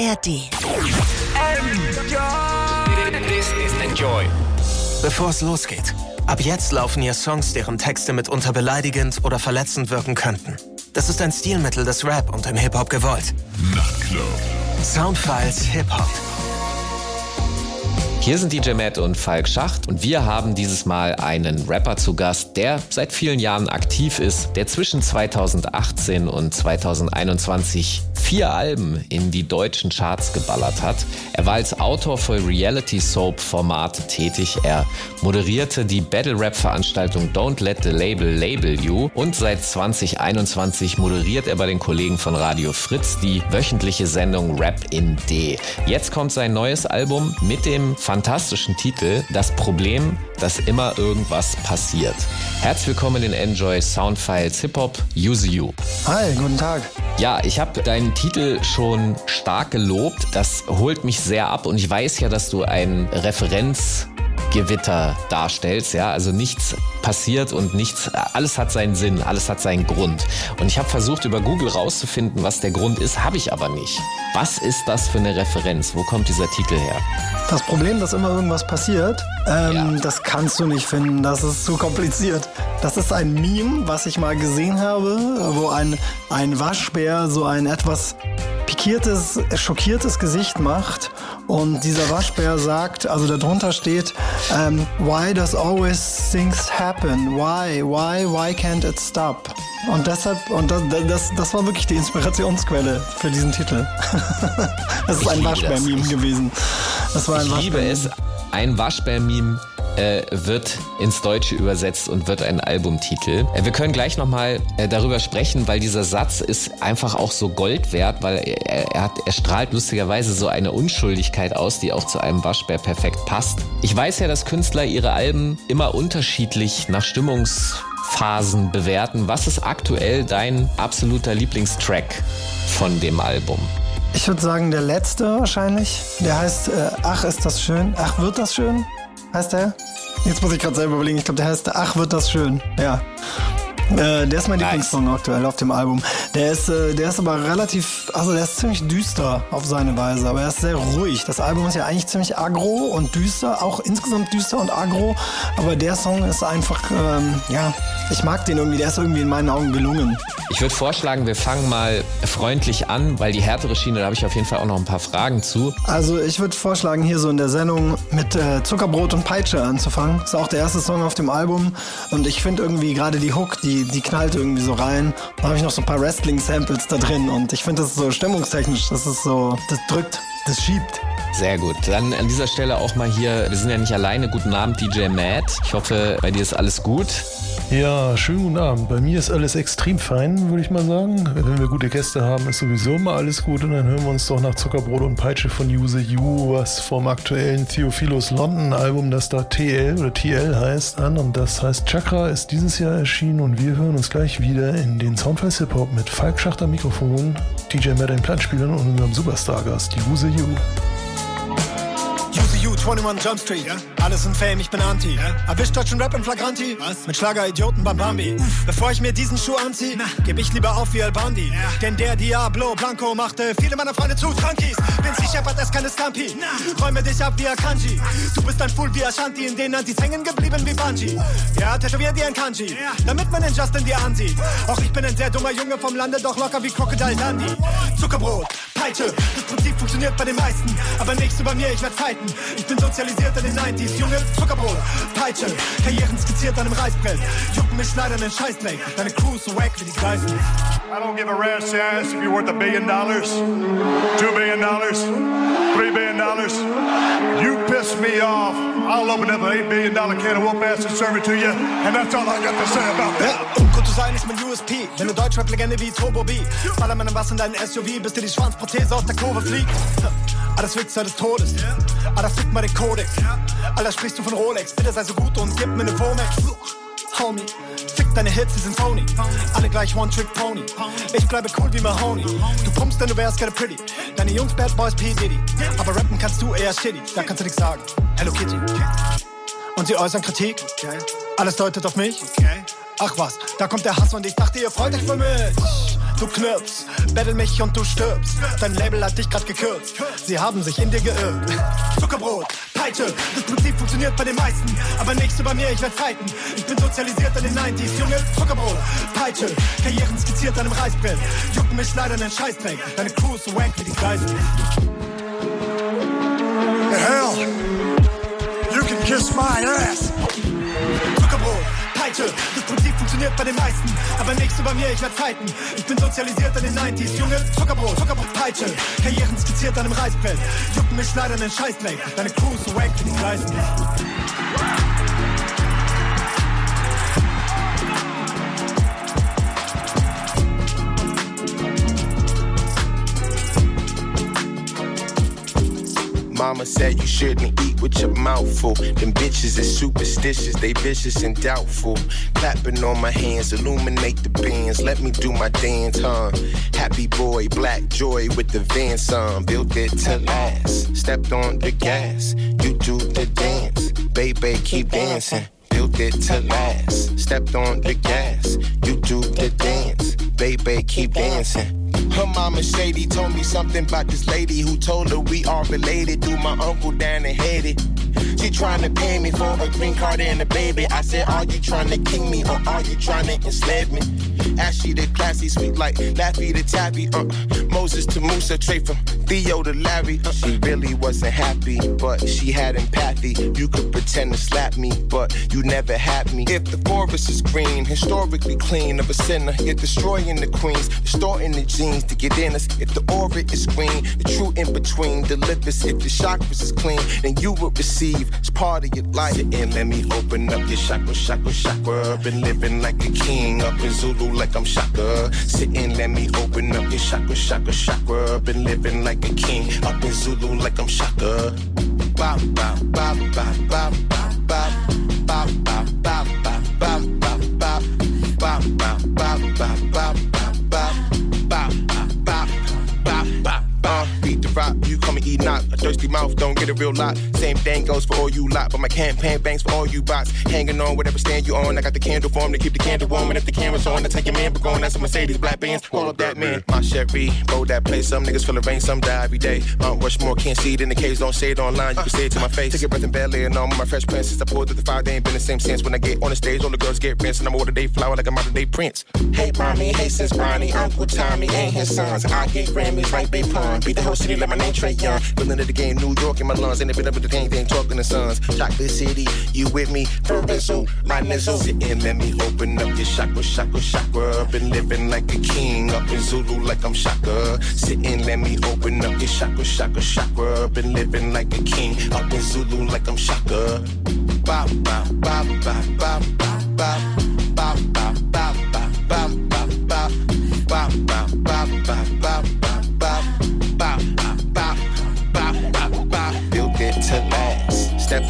ARD. This is Enjoy. Bevor es losgeht, ab jetzt laufen hier Songs, deren Texte mitunter beleidigend oder verletzend wirken könnten. Das ist ein Stilmittel des Rap und im Hip-Hop gewollt. Nachtclub. Soundfiles Hip-Hop. Hier sind DJ Matt und Falk Schacht und wir haben dieses Mal einen Rapper zu Gast, der seit vielen Jahren aktiv ist, der zwischen 2018 und 2021 vier Alben in die deutschen Charts geballert hat. Er war als Autor für Reality-Soap-Formate tätig. Er moderierte die Battle-Rap-Veranstaltung Don't Let the Label Label You und seit 2021 moderiert er bei den Kollegen von Radio Fritz die wöchentliche Sendung Rap in D. Jetzt kommt sein neues Album mit dem fantastischen Titel Das Problem, dass immer irgendwas passiert. Herzlich willkommen in Enjoy Soundfiles Hip Hop Use You. Hi, guten Tag. Ja, ich habe deinen Titel schon stark gelobt. Das holt mich sehr ab und ich weiß ja, dass du ein Referenzgewitter darstellst, ja, also nichts passiert und nichts, alles hat seinen Sinn, alles hat seinen Grund. Und ich habe versucht über Google rauszufinden, was der Grund ist, habe ich aber nicht. Was ist das für eine Referenz? Wo kommt dieser Titel her? Das Problem, dass immer irgendwas passiert, ähm, Ja. das kannst du nicht finden. Das ist zu kompliziert. Das ist ein Meme, was ich mal gesehen habe, wo ein, ein Waschbär so ein etwas pikiertes, schockiertes Gesicht macht. Und dieser Waschbär sagt, also darunter steht, ähm, Why does always things happen? Why? Why? Why can't it stop? Und deshalb, und das, das, das war wirklich die Inspirationsquelle für diesen Titel. das ist Ich ein Waschbär-Meme gewesen. Das war ein Ich liebe es. Ein Waschbär-Meme äh, wird ins Deutsche übersetzt und wird ein Albumtitel. Äh, wir können gleich nochmal äh, darüber sprechen, weil dieser Satz ist einfach auch so Gold wert, weil er, er, hat, er strahlt lustigerweise so eine Unschuldigkeit aus, die auch zu einem Waschbär perfekt passt. Ich weiß ja, dass Künstler ihre Alben immer unterschiedlich nach Stimmungsphasen bewerten. Was ist aktuell dein absoluter Lieblingstrack von dem Album? Ich würde sagen, der letzte wahrscheinlich. Der heißt äh, Ach, ist das schön? Ach, wird das schön? Heißt der? Jetzt muss ich gerade selber überlegen. Ich glaube, der heißt Ach, wird das schön. Ja. Äh, der ist mein Nice. Lieblingssong aktuell auf dem Album. Der ist, äh, der ist aber relativ, also der ist ziemlich düster auf seine Weise, aber er ist sehr ruhig. Das Album ist ja eigentlich ziemlich aggro und düster, auch insgesamt düster und aggro, aber der Song ist einfach, ähm, ja, ich mag den irgendwie, der ist irgendwie in meinen Augen gelungen. Ich würde vorschlagen, wir fangen mal freundlich an, weil die härtere Schiene, da habe ich auf jeden Fall auch noch ein paar Fragen zu. Also ich würde vorschlagen, hier so in der Sendung mit äh, Zuckerbrot und Peitsche anzufangen. Ist auch der erste Song auf dem Album. Und ich finde irgendwie gerade die Hook, die, die knallt irgendwie so rein. Da habe ich noch so ein paar Wrestling-Samples da drin. Und ich finde das so stimmungstechnisch, das ist so, das drückt, das schiebt. Sehr gut. Dann an dieser Stelle auch mal hier, wir sind ja nicht alleine. Guten Abend, DJ Matt. Ich hoffe, bei dir ist alles gut. Ja, schönen guten Abend. Bei mir ist alles extrem fein, würde ich mal sagen. Wenn wir gute Gäste haben, ist sowieso immer alles gut. Und dann hören wir uns doch nach Zuckerbrot und Peitsche von Use You, was vom aktuellen Theophilos London Album, das da TL oder TL heißt, an. Und das heißt Chakra, ist dieses Jahr erschienen. Und wir hören uns gleich wieder in den Soundfiles Hip Hop mit Falk Schachter Mikrofon, DJ Matt den Plattenspielern und unserem Superstar-Gast, Use You. UCU 21 Jump Street. Alles sind Fame, ich bin Anti. Erwischt deutschen Rap im Flagranti. Mit Schlager-Idioten beim Bambi. Bevor ich mir diesen Schuh anzieh, geb ich lieber auf wie El Bandi. Denn der Diablo Blanco machte viele meiner Freunde zu Trankies. Vinci Shepard ist keine Scampi. Räume dich ab wie Akanji. Du bist ein Fool wie Ashanti, in den Antis hängen geblieben wie Bungie. Ja, tätowier dir ein Kanji, damit man den Justin dir ansieht. Auch ich bin ein sehr dummer Junge vom Lande, doch locker wie Crocodile Dundee. Zuckerbrot, Peitsche, das Prinzip funktioniert bei den meisten. Aber nicht so bei mir, ich werd fighten. Ich bin sozialisiert in den 90s. Junge, Zuckerbrot, Peitsche, Karrieren skizziert an einem Reißbrett. Jucken mich leider in den Scheißdreck. Deine Crew ist so wack wie die Geißen. I don't give a rat's ass if you're worth a billion dollars, two billion dollars, three billion dollars. You piss me off, I'll open up an eight billion dollar can of whoop ass and serve it to you, and that's all I got to say about that. Sein ist mein USP. Bin eine Deutschrap-Legende wie Turbo B. Baller meinem was in deinen SUV, bis dir die Schwanzprothese aus der Kurve fliegt. Alles Wichser des Todes. Alter, fick mal den Kodex. Alter, sprichst du von Rolex? Bitte sei so gut und gib mir ne Womex. Homie, fick deine Hits, die sind phony. Alle gleich One-Trick-Pony. Ich bleibe cool wie Mahoney. Du pumpst, denn du wärst gerne pretty. Deine Jungs Bad Boys P. Diddy. Aber rappen kannst du eher shitty. Da kannst du nichts sagen. Hello Kitty. Und sie äußern Kritik. Alles deutet auf mich. Ach was, da kommt der Hass und ich dachte, ihr freut euch für mich. Du knirpst, battle mich und du stirbst. Dein Label hat dich grad gekürzt. Sie haben sich in dir geirrt. Zuckerbrot, Peitsche, das Prinzip funktioniert bei den meisten. Aber nicht so bei mir, ich werd fighten. Ich bin sozialisiert in den 90s. Junge, Zuckerbrot, Peitsche, Karrieren skizziert an einem Reißbrett. Jucken mich leider in den Scheißdreck. Deine Crew ist so wank wie die Geiseln. Funktioniert bei den meisten. Aber nicht so bei mir, ich werd fighten. Ich bin sozialisiert in den 90s. Junge, Zuckerbrot, Zuckerbrot, Peitsche, Karrieren skizziert an einem Reißbrett. Jucken mich leider in den Scheißdreck. Deine Crew so wank wie die Geiseln. Mama said you shouldn't eat with your mouth full. Them bitches is superstitious, they vicious and doubtful. Clapping on my hands, illuminate the bands. Let me do my dance, huh? Happy boy, black joy with the van son. Built it to last. Stepped on the gas, you do the dance. Baby, keep dancing. Built it to last. Stepped on the gas, you do the dance. Baby, keep dancing. Her mama shady told me something about this lady who told her we are related through my uncle down and headed. She trying to pay me for a green card and a baby. I said, Are you trying to king me or are you trying to enslave me? Ashy the classy, sweet like Laffy the Tappy. Uh, Moses to Musa, Trey from Theo to Larry. Uh, she really wasn't happy, but she had empathy. You could pretend to slap me, but you never had me. If the forest is green, historically clean of a sinner, you're destroying the queens, distorting the genes to get in us. If the orbit is green, the true in between delivers. If the chakras is clean, then you will receive. It's part of your life. And let me open up your chakra, chakra, chakra. Been living like a king up in Zulu like I'm Shaka. Sitting, let me open up your chakra, chakra, chakra. Been living like a king up in Zulu like I'm Shaka. Bop, bop, bop, bop, bop, a real lot. Same thing goes for all you lot, but my campaign banks for all you bots. Hanging on whatever stand you on. I got the candle for 'em to keep the candle warm. And if the camera's on, I take your man, but going. That's a Mercedes, black bands. Hold up that man. My Chevy, roll that place. Some niggas feel the rain, some die every day. Mount Rushmore, can't see it in the case, don't say it online. You can say it to my face. Take a breath in bed, laying on my fresh prince. Since I pulled through the fire, they ain't been the same since. When I get on the stage, all the girls get rinsed. And I'm order day flower like a modern day prince. Hey, mommy, hey, sis, Bonnie, Uncle Tommy, and his sons. I get Grammys, right, Bay. Beat the whole city let my name Trey Young. Willing to the game, New York in my lungs. Ain't been up with the gang, they ain't talking to sons. Chocolate City, you with me? Provincial, my nizzle. Sitting, let me open up your chakra, chakra, chakra. Been living like a king up in Zulu like I'm Shaka. Sitting, let me open up your chakra, chakra, chakra. Been living like a king up in Zulu like I'm Shaka. Bop, bop, bop, bop, bop, bop, bop, bop, bop, bop,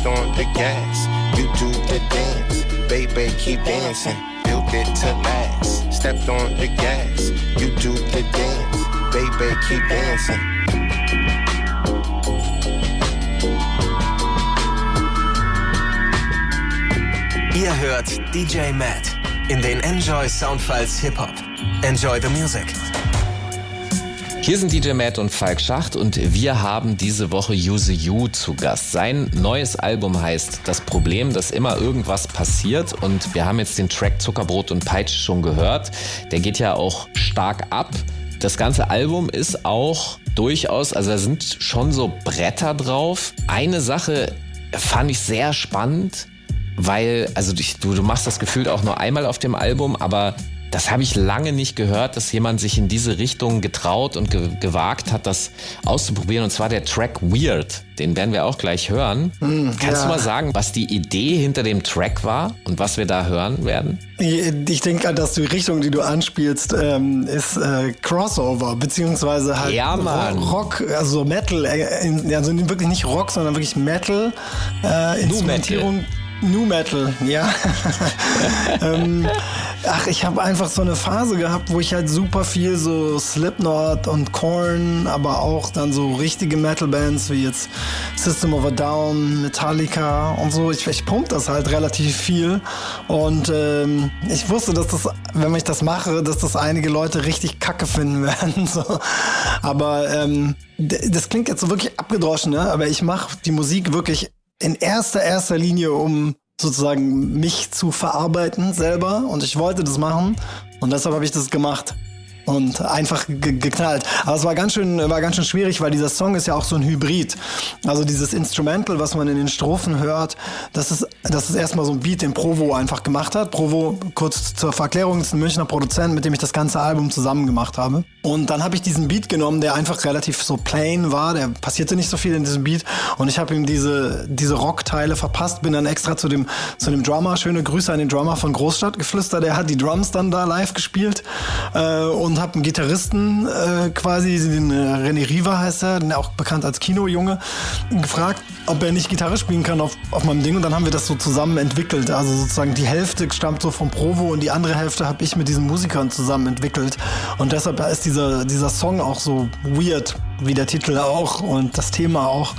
on the gas. You do the dance. Baby, keep dancing. Built it to last. Stepped on the gas. You do the dance. Baby, keep dancing. Ihr hört DJ Matt in den Enjoy Soundfiles Hip Hop. Enjoy the music. Hier sind DJ Matt und Falk Schacht und wir haben diese Woche Use You zu Gast. Sein neues Album heißt Das Problem, dass immer irgendwas passiert und wir haben jetzt den Track Zuckerbrot und Peitsche schon gehört. Der geht ja auch stark ab. Das ganze Album ist auch durchaus, also da sind schon so Bretter drauf. Eine Sache fand ich sehr spannend, weil, also du, du machst das gefühlt auch nur einmal auf dem Album, aber das habe ich lange nicht gehört, dass jemand sich in diese Richtung getraut und ge gewagt hat, das auszuprobieren. Und zwar der Track Weird. Den werden wir auch gleich hören. Kannst ja. du mal sagen, was die Idee hinter dem Track war und was wir da hören werden? Ich denke, dass die Richtung, die du anspielst, ähm, ist äh, Crossover, beziehungsweise halt Ja. Rock, also Metal, äh, also wirklich nicht Rock, sondern wirklich Metal, äh, Instrumentierung. New Metal, ja. ähm, Ach, ich habe einfach so eine Phase gehabt, wo ich halt super viel so Slipknot und Korn, aber auch dann so richtige Metal-Bands wie jetzt System of a Down, Metallica und so. Ich, ich pump das halt relativ viel und ähm, ich wusste, dass das, wenn ich das mache, dass das einige Leute richtig kacke finden werden. So. Aber ähm, das klingt jetzt so wirklich abgedroschen, ne? aber ich mache die Musik wirklich in erster, erster Linie, um sozusagen mich zu verarbeiten selber. Und ich wollte das machen. Und deshalb habe ich das gemacht und einfach geknallt. Aber es war ganz schön, war ganz schön schwierig, weil dieser Song ist ja auch so ein Hybrid. Also dieses Instrumental, was man in den Strophen hört, das ist, das ist erstmal so ein Beat, den Provo einfach gemacht hat. Provo, kurz zur Verklärung, ist ein Münchner Produzent, mit dem ich das ganze Album zusammen gemacht habe. Und dann habe ich diesen Beat genommen, der einfach relativ so plain war, der passierte nicht so viel in diesem Beat und ich habe ihm diese, diese Rockteile verpasst, bin dann extra zu dem, zu dem Drummer, schöne Grüße an den Drummer von Großstadt geflüstert, der hat die Drums dann da live gespielt äh, und und habe einen Gitarristen äh, quasi, den äh, René Riva heißt er, den auch bekannt als Kinojunge, gefragt, ob er nicht Gitarre spielen kann auf, auf meinem Ding und dann haben wir das so zusammen entwickelt. Also sozusagen die Hälfte stammt so vom Provo und die andere Hälfte habe ich mit diesen Musikern zusammen entwickelt und deshalb ist dieser, dieser Song auch so weird, wie der Titel auch und das Thema auch.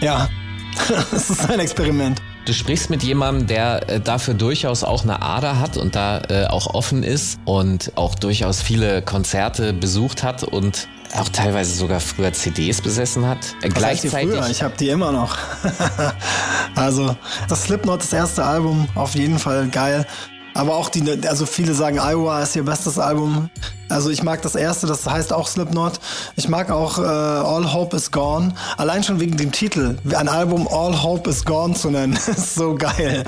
Ja, es ist ein Experiment. Du sprichst mit jemandem, der äh, dafür durchaus auch eine Ader hat und da äh, auch offen ist und auch durchaus viele Konzerte besucht hat und auch teilweise sogar früher CDs besessen hat. Äh, gleichzeitig. Früher? Ich habe die immer noch. also das Slipknot, das erste Album, auf jeden Fall geil. Aber auch die, also viele sagen, Iowa ist ihr bestes Album. Also ich mag das erste, das heißt auch Slipknot. Ich mag auch äh, All Hope is Gone. Allein schon wegen dem Titel. Ein Album All Hope is Gone zu nennen, ist so geil.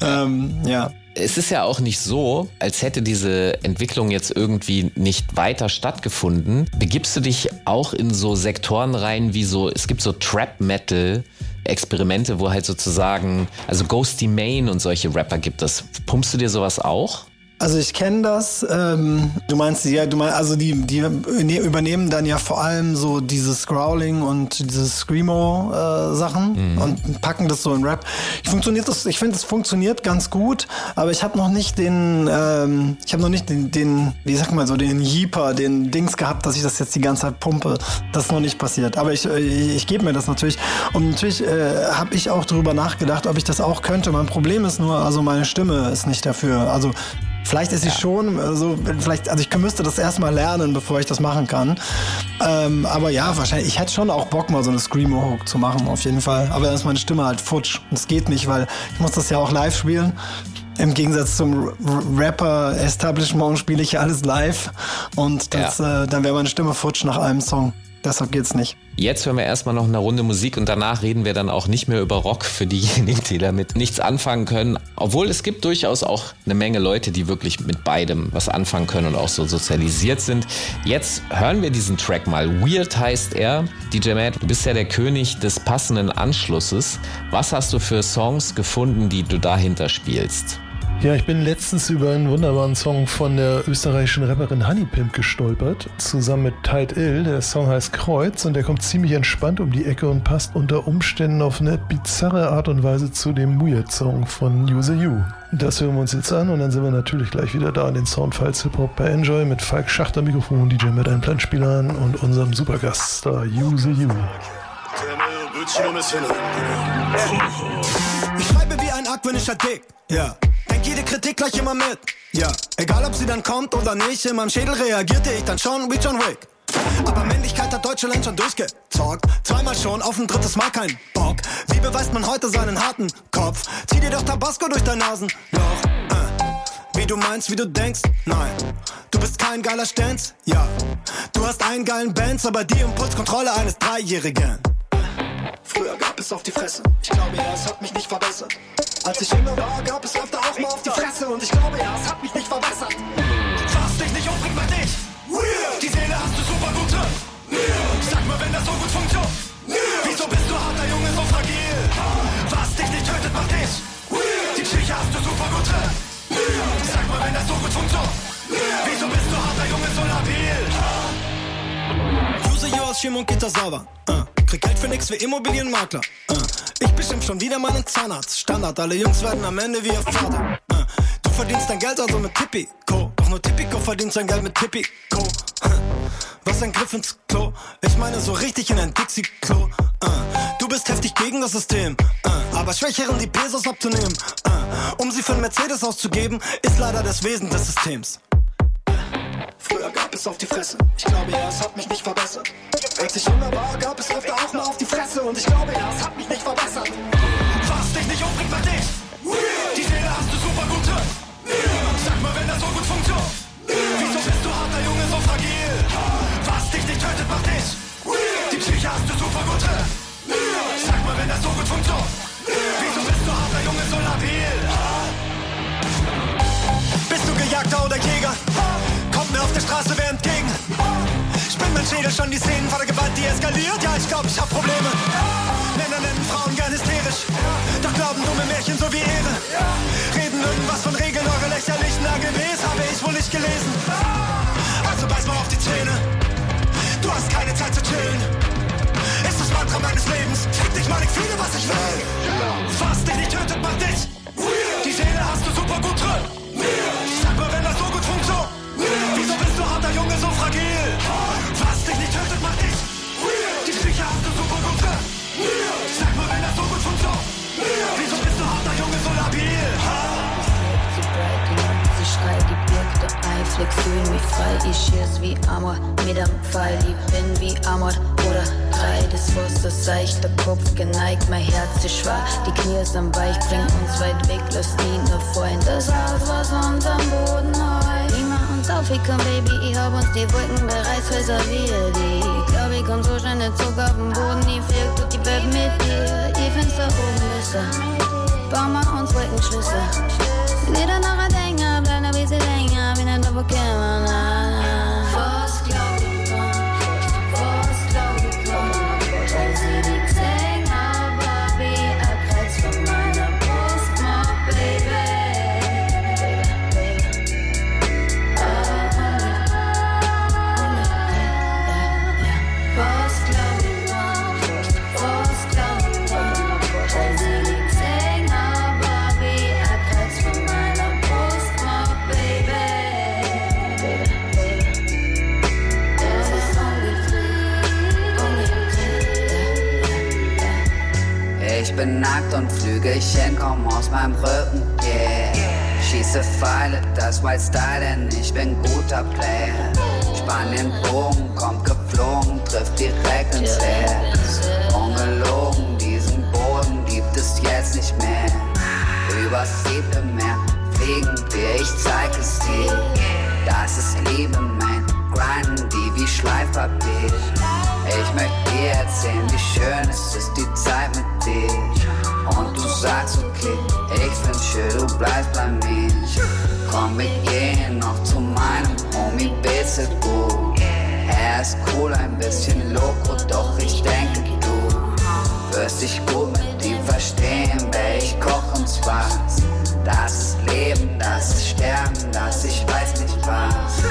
Ja. Ähm, ja. Es ist ja auch nicht so, als hätte diese Entwicklung jetzt irgendwie nicht weiter stattgefunden. Begibst du dich auch in so Sektoren rein, wie so, es gibt so Trap Metal, Experimente, wo halt sozusagen, also Ghosty Main und solche Rapper gibt es. Pumpst du dir sowas auch? Also ich kenne das. Ähm, du meinst ja, du meinst, also die, die übernehmen dann ja vor allem so dieses Growling und diese Screamo äh, Sachen mhm. und packen das so in Rap. Ich funktioniert das, ich finde es funktioniert ganz gut, aber ich habe noch nicht den, ähm, ich habe noch nicht den, den, wie sag mal so, den Jeeper, den Dings gehabt, dass ich das jetzt die ganze Zeit pumpe. Das ist noch nicht passiert. Aber ich, ich, ich gebe mir das natürlich. Und natürlich äh, habe ich auch darüber nachgedacht, ob ich das auch könnte. Mein Problem ist nur, also meine Stimme ist nicht dafür. Also Vielleicht ist sie ja. schon, also vielleicht, also ich müsste das erstmal lernen, bevor ich das machen kann. Ähm, aber ja, wahrscheinlich, ich hätte schon auch Bock, mal so eine Screamo-Hook zu machen, auf jeden Fall. Aber dann ist meine Stimme halt futsch. Das geht nicht, weil ich muss das ja auch live spielen. Im Gegensatz zum Rapper-Establishment spiele ich ja alles live und das, ja. äh, dann wäre meine Stimme futsch nach einem Song. Deshalb geht's nicht. Jetzt hören wir erstmal noch eine Runde Musik und danach reden wir dann auch nicht mehr über Rock für diejenigen, die damit nichts anfangen können. Obwohl es gibt durchaus auch eine Menge Leute, die wirklich mit beidem was anfangen können und auch so sozialisiert sind. Jetzt hören wir diesen Track mal. Weird heißt er. DJ Matt, du bist ja der König des passenden Anschlusses. Was hast du für Songs gefunden, die du dahinter spielst? Ja, ich bin letztens über einen wunderbaren Song von der österreichischen Rapperin Honeypimp gestolpert, zusammen mit Tide Ill. Der Song heißt Kreuz und der kommt ziemlich entspannt um die Ecke und passt unter Umständen auf eine bizarre Art und Weise zu dem Weird-Song von User You. Das hören wir uns jetzt an und dann sind wir natürlich gleich wieder da in den Soundfiles Hip-Hop bei Enjoy mit Falk Schachter Mikrofon, DJ mit einem Planspielern und unserem Supergaststar User You. Ich schreibe wie ein argwöhnischer Dick, ja jede Kritik gleich immer mit. Ja, egal ob sie dann kommt oder nicht, in meinem Schädel reagierte ich dann schon wie John Wick. Aber Männlichkeit hat Deutschland schon durchgezockt. Zweimal schon, auf ein drittes Mal kein Bock. Wie beweist man heute seinen harten Kopf? Zieh dir doch Tabasco durch dein Nasenloch. Äh. Wie du meinst, wie du denkst? Nein. Du bist kein geiler Stenz? Ja. Du hast einen geilen Bands, aber die Impulskontrolle eines Dreijährigen. Früher gab es auf die Fresse. Ich glaube ja, es hat mich nicht verbessert. Als ich jünger war, gab es öfter auch mal auf die Fresse. Und ich glaube ja, es hat mich nicht verbessert. Fass dich nicht umbringt bei dich. Die Seele hast du super gute. Sag mal, wenn das so gut funktioniert. Wieso bist du harter Junge so fragil? Was dich nicht tötet, macht dich. Die Psyche hast du super gute. Sag mal, wenn das so gut funktioniert. Wieso bist du harter Junge so labil? Use you aus Schirm und Gitter sauber. Uh. Krieg Geld für nix wie Immobilienmakler. Uh. Ich bestimmt schon wieder meinen Zahnarzt. Standard, alle Jungs werden am Ende wie ihr Vater. Uh. Du verdienst dein Geld also mit Tipico. Doch nur Tipico verdient sein Geld mit Tipico. Was ein Griff ins Klo. Ich meine so richtig in ein Dixie-Klo. Uh. Du bist heftig gegen das System. Aber Schwächeren die Pesos abzunehmen. Um sie für einen Mercedes auszugeben, ist leider das Wesen des Systems. Früher gab es auf die Fresse. Ich glaube ja, es hat mich nicht verbessert. Als ich jünger war, gab es öfter auch mal auf die Fresse. Und ich glaube ja, es hat mich nicht verbessert. Was dich nicht umbringt, macht dich. Die Seele hast du super gut drin. Sag mal, wenn das so gut funktioniert. Wieso bist du harter Junge so fragil? Was dich nicht tötet, macht dich. Die Psyche hast du super gut drin. Sag mal, wenn das so gut funktioniert. Wieso bist du harter Junge so labil? Bist du Gejagter oder Jäger? Mir auf der Straße wer entgegen? Spinnt mein Schädel schon die Szenen vor der Gewalt, die eskaliert? Ja, ich glaub, ich hab Probleme. Männer nennen Frauen gern hysterisch. Doch glauben dumme Märchen so wie Ehre. Reden irgendwas von Regeln, eure lächerlichen AGBs habe ich wohl nicht gelesen. Also beiß mal auf die Zähne. Du hast keine Zeit zu chillen. Ist das Mantra meines Lebens. Fick dich mal, ich fühle, was ich will. Was dich nicht tötet, macht dich. Die Seele hast du super gut drin. Sag Wieso bist du harter Junge so fragil? Was dich nicht tötet, macht dich. Die Psyche hast du super gut drin. Sag mal, wenn das so gut funktioniert. Wieso bist du harter Junge so labil? Sie breit, die die ein Fleck, fühl mich frei, ich schieß wie Amor, mit am Pfeil, ich bin wie Amor oder drei, das Wasser seicht, der Kopf geneigt, mein Herz ist schwer, die Knie sind weich, bring uns weit weg, lass nie nur vorhin, das Haus, was uns am Boden heult, ich mach uns aufhicken, Baby, ich hab uns die Wolken bereits reserviert, ich glaub, ich komm so schnell nicht zurück auf den Boden, ich flieg durch die Welt mit dir, ich find's da oben besser, bau mal uns Wolkenschlüsse, Wieder några dänga, blanda vid sig länga, vinna då på bin nackt und Flügelchen kommen aus meinem Rücken, yeah. Schieße Pfeile, das White Style, denn ich bin guter Player. Spann den Bogen, kommt geflogen, trifft direkt ins Herz. Ungelogen, diesen Boden gibt es jetzt nicht mehr. Übers siebte Meer fliegen wir, ich zeig es dir. Das ist Liebe, man, grinden die wie Schleifpapier. Ich möchte dir erzählen, wie schön es ist, die Zeit sagst, okay, ich find's schön, du bleibst bei mir. Komm, wir gehen noch zu meinem Homie, bitte gut. Er ist cool, ein bisschen loco, doch ich denke, du wirst dich gut mit ihm verstehen, weil ich koch uns was. Das ist Leben, das ist Sterben, das ich weiß nicht was.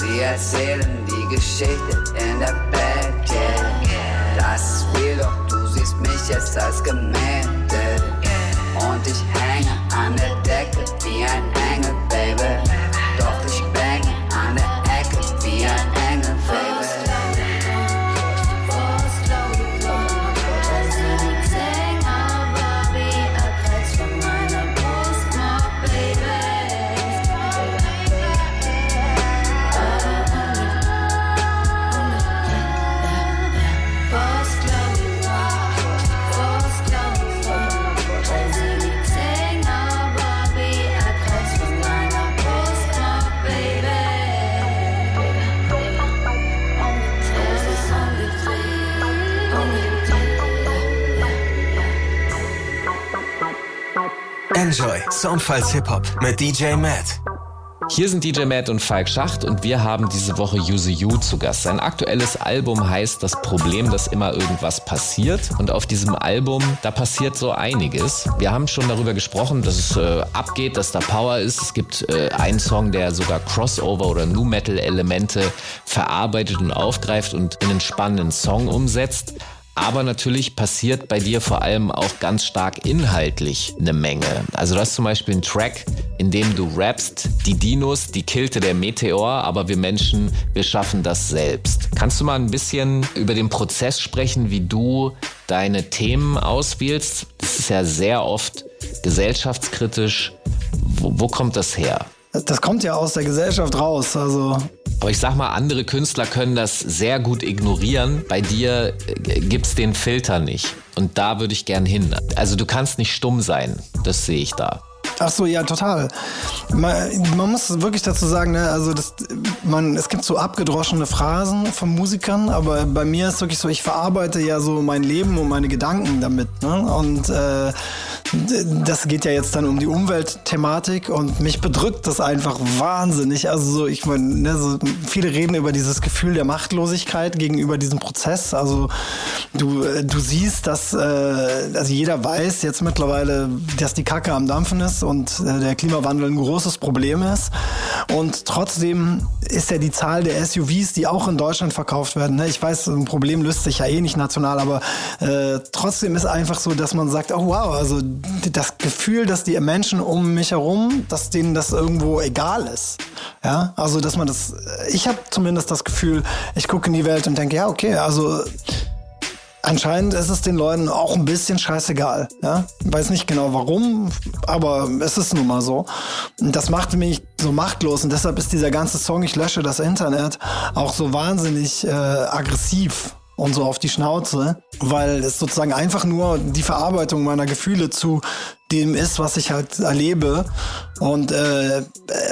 Sie erzählen die Geschichte in der Welt, yeah. Das ist real, doch du siehst mich jetzt als Gemälde. Und ich hänge an der Decke wie ein Engel, Baby. Enjoy Soundfiles Hip Hop mit DJ Matt. Hier sind DJ Matt und Falk Schacht und wir haben diese Woche Use You zu Gast. Sein aktuelles Album heißt Das Problem, dass immer irgendwas passiert. Und auf diesem Album, da passiert so einiges. Wir haben schon darüber gesprochen, dass es äh, abgeht, dass da Power ist. Es gibt äh, einen Song, der sogar Crossover oder Nu Metal Elemente verarbeitet und aufgreift und in einen spannenden Song umsetzt. Aber natürlich passiert bei dir vor allem auch ganz stark inhaltlich eine Menge. Also du hast zum Beispiel einen Track, in dem du rappst, die Dinos, die killte der Meteor, aber wir Menschen, wir schaffen das selbst. Kannst du mal ein bisschen über den Prozess sprechen, wie du deine Themen auswählst? Das ist ja sehr oft gesellschaftskritisch. Wo, wo kommt das her? Das kommt ja aus der Gesellschaft raus. Also aber ich sag mal, andere Künstler können das sehr gut ignorieren. Bei dir äh, gibt's den Filter nicht. Und da würde ich gern hin. Also du kannst nicht stumm sein. Das sehe ich da. Ach so, ja, total. Man, man, muss wirklich dazu sagen, ne, also das, man, es gibt so abgedroschene Phrasen von Musikern, aber bei mir ist wirklich so, ich verarbeite ja so mein Leben und meine Gedanken damit. Ne? Und äh, das geht ja jetzt dann um die Umweltthematik und mich bedrückt das einfach wahnsinnig. Also so, ich meine, ne, so, viele reden über dieses Gefühl der Machtlosigkeit gegenüber diesem Prozess. Also du, du siehst, dass äh, also jeder weiß jetzt mittlerweile, dass die Kacke am Dampfen ist und äh, der Klimawandel ein großes Problem ist. Und trotzdem ist ja die Zahl der SUVs, die auch in Deutschland verkauft werden. Ne? Ich weiß, ein Problem löst sich ja eh nicht national, aber äh, trotzdem ist einfach so, dass man sagt, oh wow, also das Gefühl, dass die Menschen um mich herum, dass denen das irgendwo egal ist. Ja, also dass man das, ich habe zumindest das Gefühl, ich gucke in die Welt und denke, ja, okay, also Anscheinend ist es den Leuten auch ein bisschen scheißegal. Ja? Ich weiß nicht genau warum, aber es ist nun mal so. Das macht mich so machtlos und deshalb ist dieser ganze Song Ich lösche das Internet auch so wahnsinnig äh, aggressiv und so auf die Schnauze, weil es sozusagen einfach nur die Verarbeitung meiner Gefühle zu dem ist, was ich halt erlebe. Und äh,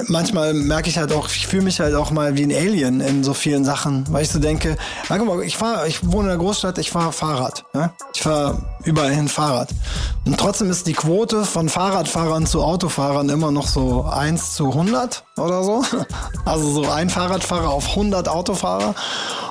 manchmal merke ich halt auch, ich fühle mich halt auch mal wie ein Alien in so vielen Sachen, weil ich so denke, guck mal, ich fahre, ich wohne in der Großstadt, ich fahre Fahrrad. Ne? Ich fahre überall hin Fahrrad. Und trotzdem ist die Quote von Fahrradfahrern zu Autofahrern immer noch so 1 zu 100 oder so. Also so ein Fahrradfahrer auf 100 Autofahrer.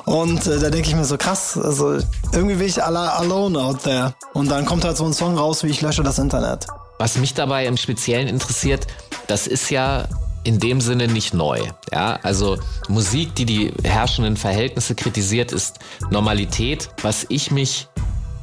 Und äh, da denke ich mir so krass, also irgendwie bin ich alone out there. Und dann kommt halt so ein Song raus, wie ich lösche das Internet. Was mich dabei im Speziellen interessiert, das ist ja in dem Sinne nicht neu. Ja, also Musik, die die herrschenden Verhältnisse kritisiert, ist Normalität. Was ich mich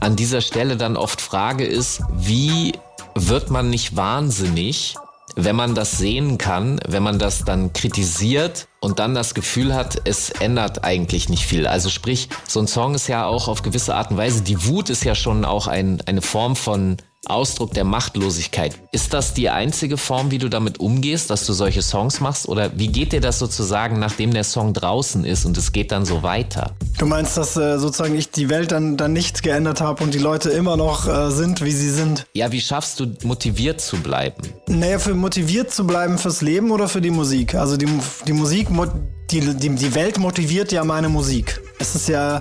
an dieser Stelle dann oft frage, ist, wie wird man nicht wahnsinnig, wenn man das sehen kann, wenn man das dann kritisiert und dann das Gefühl hat, es ändert eigentlich nicht viel. Also sprich, so ein Song ist ja auch auf gewisse Art und Weise, die Wut ist ja schon auch ein, eine Form von Ausdruck der Machtlosigkeit. Ist das die einzige Form, wie du damit umgehst, dass du solche Songs machst? Oder wie geht dir das sozusagen, nachdem der Song draußen ist und es geht dann so weiter? Du meinst, dass äh, sozusagen ich die Welt dann, dann nicht geändert habe und die Leute immer noch äh, sind, wie sie sind? Ja, wie schaffst du motiviert zu bleiben? Naja, für motiviert zu bleiben fürs Leben oder für die Musik? Also die, die Musik, die, die, die Welt motiviert ja meine Musik. Es ist ja,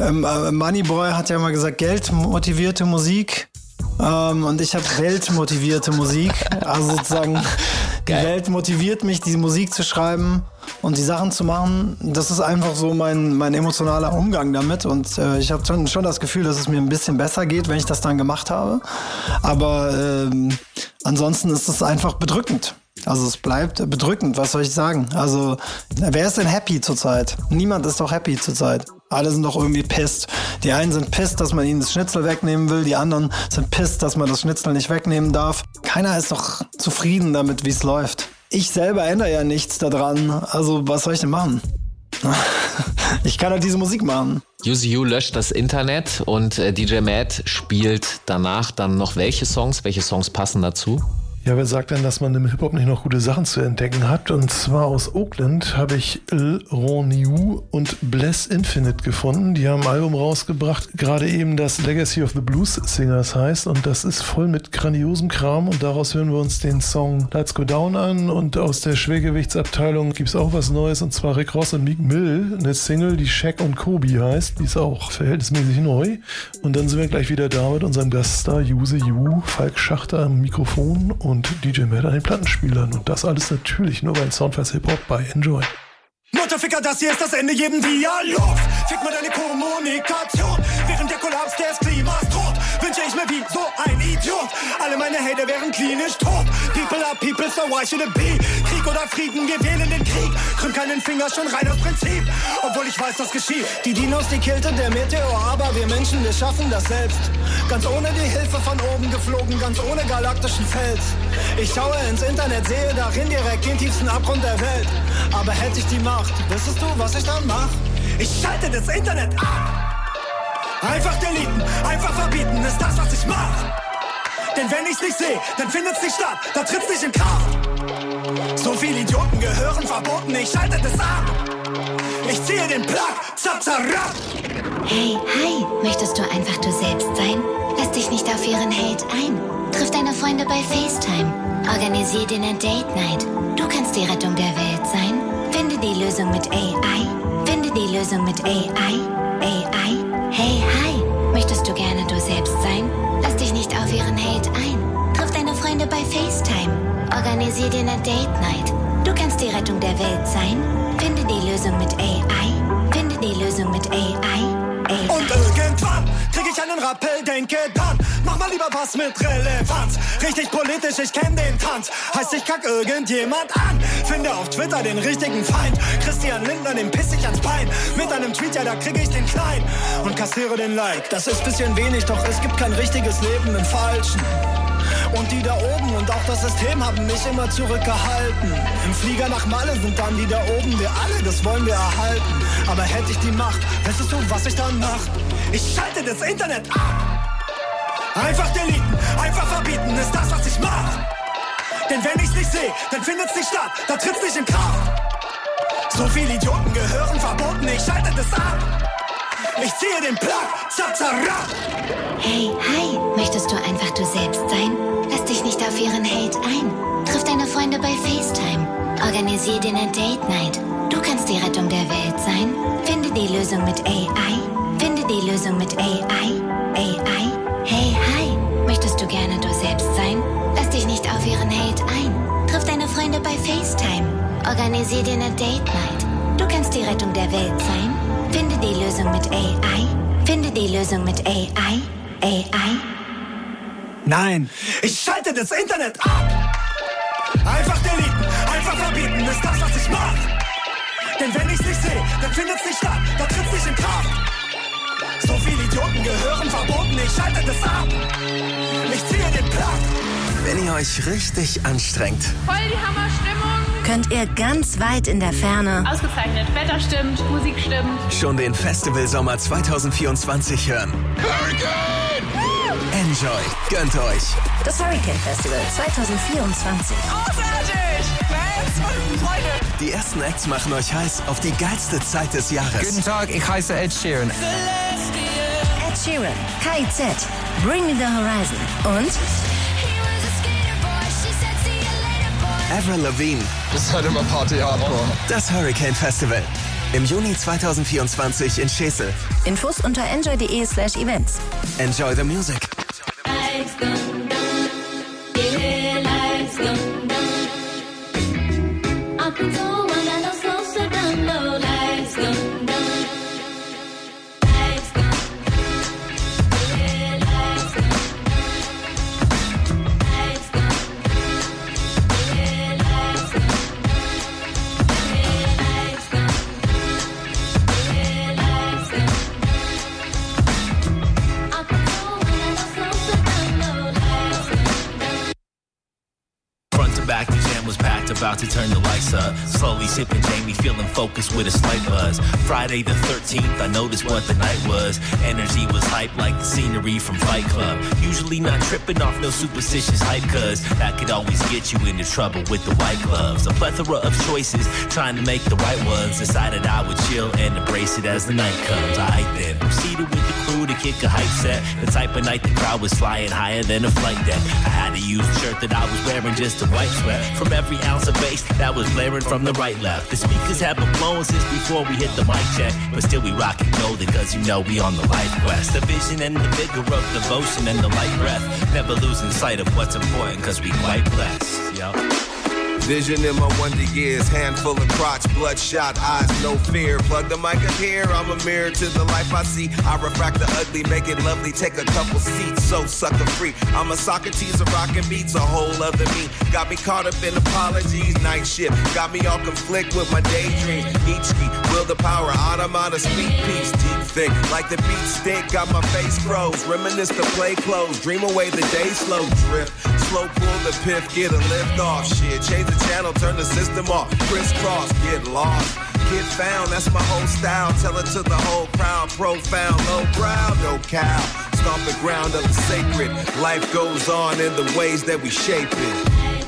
ähm, äh, Moneyboy hat ja mal gesagt, Geld motivierte Musik ähm, und ich habe weltmotivierte Musik. Also sozusagen, die Welt motiviert mich, die Musik zu schreiben und die Sachen zu machen. Das ist einfach so mein, mein emotionaler Umgang damit. Und äh, ich habe schon, schon das Gefühl, dass es mir ein bisschen besser geht, wenn ich das dann gemacht habe. Aber ähm, ansonsten ist es einfach bedrückend. Also es bleibt bedrückend, was soll ich sagen? Also wer ist denn happy zurzeit? Niemand ist doch happy zurzeit. Alle sind doch irgendwie pisst. Die einen sind pisst, dass man ihnen das Schnitzel wegnehmen will, die anderen sind pisst, dass man das Schnitzel nicht wegnehmen darf. Keiner ist doch zufrieden damit, wie es läuft. Ich selber ändere ja nichts daran. Also was soll ich denn machen? Ich kann halt diese Musik machen. You löscht das Internet und äh, DJ Matt spielt danach dann noch welche Songs? Welche Songs passen dazu? Ja, wer sagt denn, dass man im Hip-Hop nicht noch gute Sachen zu entdecken hat? Und zwar aus Oakland habe ich Il Roniu und Bless Infinite gefunden. Die haben ein Album rausgebracht, gerade eben das Legacy of the Blues Singers heißt. Und das ist voll mit grandiosem Kram. Und daraus hören wir uns den Song Let's Go Down an. Und aus der Schwergewichtsabteilung gibt es auch was Neues. Und zwar Rick Ross und Meek Mill, eine Single, die Shaq und Kobe heißt. Die ist auch verhältnismäßig neu. Und dann sind wir gleich wieder da mit unserem Gaststar Use You, Falk Schachter am Mikrofon. Und und DJ Matt an den Plattenspielern. Und das alles natürlich nur bei Soundfest Hip Hop bei Enjoy. Mutterficker, das hier ist das Ende jeden Dialog. Fick mal deine Kommunikation. Während der Kollaps des Klimas droht, wünsche ich mir wie so ein Idiot. Alle meine Hater wären klinisch tot. People are people, so why should it be? Krieg oder Frieden, wir wählen den Krieg. Krümmt keinen Finger, schon rein aus Prinzip. Obwohl ich weiß, was geschieht. Die Dinos, die killte der Meteor, aber wir Menschen, wir schaffen das selbst. Ganz ohne die Hilfe von oben geflogen, ganz ohne galaktischen Fels. Ich schaue ins Internet, sehe darin direkt den tiefsten Abgrund der Welt. Aber hätte ich die Macht, wüsstest du, was ich dann mach? Ich schalte das Internet ab. Einfach deleten, einfach verbieten, ist das, was ich mach. Denn wenn ich's nicht sehe, dann findet's nicht statt, da tritt's nicht in Kraft. So viele Idioten gehören verboten, ich schalte das ab. Ich ziehe den Plug, zap. Hey, hi, möchtest du einfach du selbst sein? Lass dich nicht auf ihren Hate ein. Triff deine Freunde bei FaceTime. Organisier dir eine Date Night. Du kannst die Rettung der Welt sein. Finde die Lösung mit AI. Finde die Lösung mit AI. AI. Du gerne du selbst sein? Lass dich nicht auf ihren Hate ein. Triff deine Freunde bei FaceTime. Organisier dir eine Date Night. Du kannst die Rettung der Welt sein. Finde die Lösung mit AI. Finde die Lösung mit AI. AI. Und irgendwann krieg ich einen Rappel, denke dann, mal lieber was mit Relevanz. Richtig politisch, ich kenn den Tanz. Heißt, ich kack irgendjemand an. Finde auf Twitter den richtigen Feind. Christian Lindner, den piss ich ans Bein. Mit einem Tweet, ja, da krieg ich den Klein. Und kassiere den Like. Das ist bisschen wenig, doch es gibt kein richtiges Leben im Falschen. Und die da oben und auch das System haben mich immer zurückgehalten. Im Flieger nach Malle sind dann die da oben, wir alle, das wollen wir erhalten. Aber hätte ich die Macht, wüsstest du, was ich dann mach? Ich schalte das Internet ab. Einfach deleten, einfach verbieten, ist das, was ich mach. Denn wenn ich's nicht sehe, dann findet's nicht statt, da tritt's nicht in Kraft. So viele Idioten gehören verboten, ich schalte das ab. Ich ziehe den Plug, zap, zarab. Hey, hi, möchtest du einfach du selbst sein? Lass dich nicht auf ihren Hate ein. Triff deine Freunde bei FaceTime. Organisier dir eine Date Night. Du kannst die Rettung der Welt sein. Finde die Lösung mit AI. Finde die Lösung mit AI. AI. Hey, möchtest du gerne du selbst sein? Lass dich nicht auf ihren Hate ein. Triff deine Freunde bei FaceTime. Organisier dir eine Date Night. Du kannst die Rettung der Welt sein. Finde die Lösung mit AI. Finde die Lösung mit AI. AI. Nein, ich schalte das Internet ab. Einfach deleten, einfach verbieten, ist das, was ich mach. Denn wenn ich's nicht sehe, dann findet's nicht statt, da tritt's nicht in Kraft. So viele Idioten gehören verboten, ich schalte das ab. Ich ziehe den Plug. Wenn ihr euch richtig anstrengt, Voll die Hammerstimmung. Könnt ihr ganz weit in der Ferne Ausgezeichnet. Wetter stimmt, Musik stimmt. schon den Festival Sommer 2024 hören. Enjoy, gönnt euch. das Hurricane Festival 2024. Großartig! Fans und Freunde. Die ersten Acts machen euch heiß auf die geilste Zeit des Jahres. Guten Tag, ich heiße Ed Sheeran. Sheeran, KIZ, Bring Me the Horizon und Avril Lavigne, Das ist halt immer Party Hardcore. das Hurricane Festival. Im Juni 2024 in Schesel. Infos unter enjoy.de slash events. Enjoy the music. To turn the lights up. Slowly sipping Feeling focused with a slight buzz. Friday the 13th, I noticed what the night was. Energy was hype like the scenery from Fight Club. Usually not tripping off no superstitious hype, cuz that could always get you into trouble with the white gloves. A plethora of choices, trying to make the right ones. Decided I would chill and embrace it as the night comes. I then proceeded with the crew to kick a hype set. The type of night the crowd was flying higher than a flight deck. I had to use shirt that I was wearing just to wipe sweat from every ounce of bass that was blaring from the right left. The speakers have been blowing since before we hit the mic check, but still we rockin' golden cause you know we on the life quest. The vision and the vigor of devotion and the light breath, never losing sight of what's important cause we quite blessed. Yo. Vision in my wonder years, handful of crotch, bloodshot eyes, no fear. Plug the mic up here, I'm a mirror to the life I see. I refract the ugly, make it lovely, take a couple seats, so sucker free. I'm a Socrates of rockin' beats, a whole other me. Got me caught up in apologies, night shift. Got me all conflict with my daydreams. Ski, will the power, automata, speak piece, deep thick. Like the beat stick, got my face froze. Reminisce the play close, dream away the day slow drift. Slow pull the piff, get a lift off. Shit, change the channel, turn the system off. Crisscross, get lost. Get found, that's my whole style. Tell it to the whole crowd. Profound, low brow, no cow. Stomp the ground of the sacred. Life goes on in the ways that we shape it.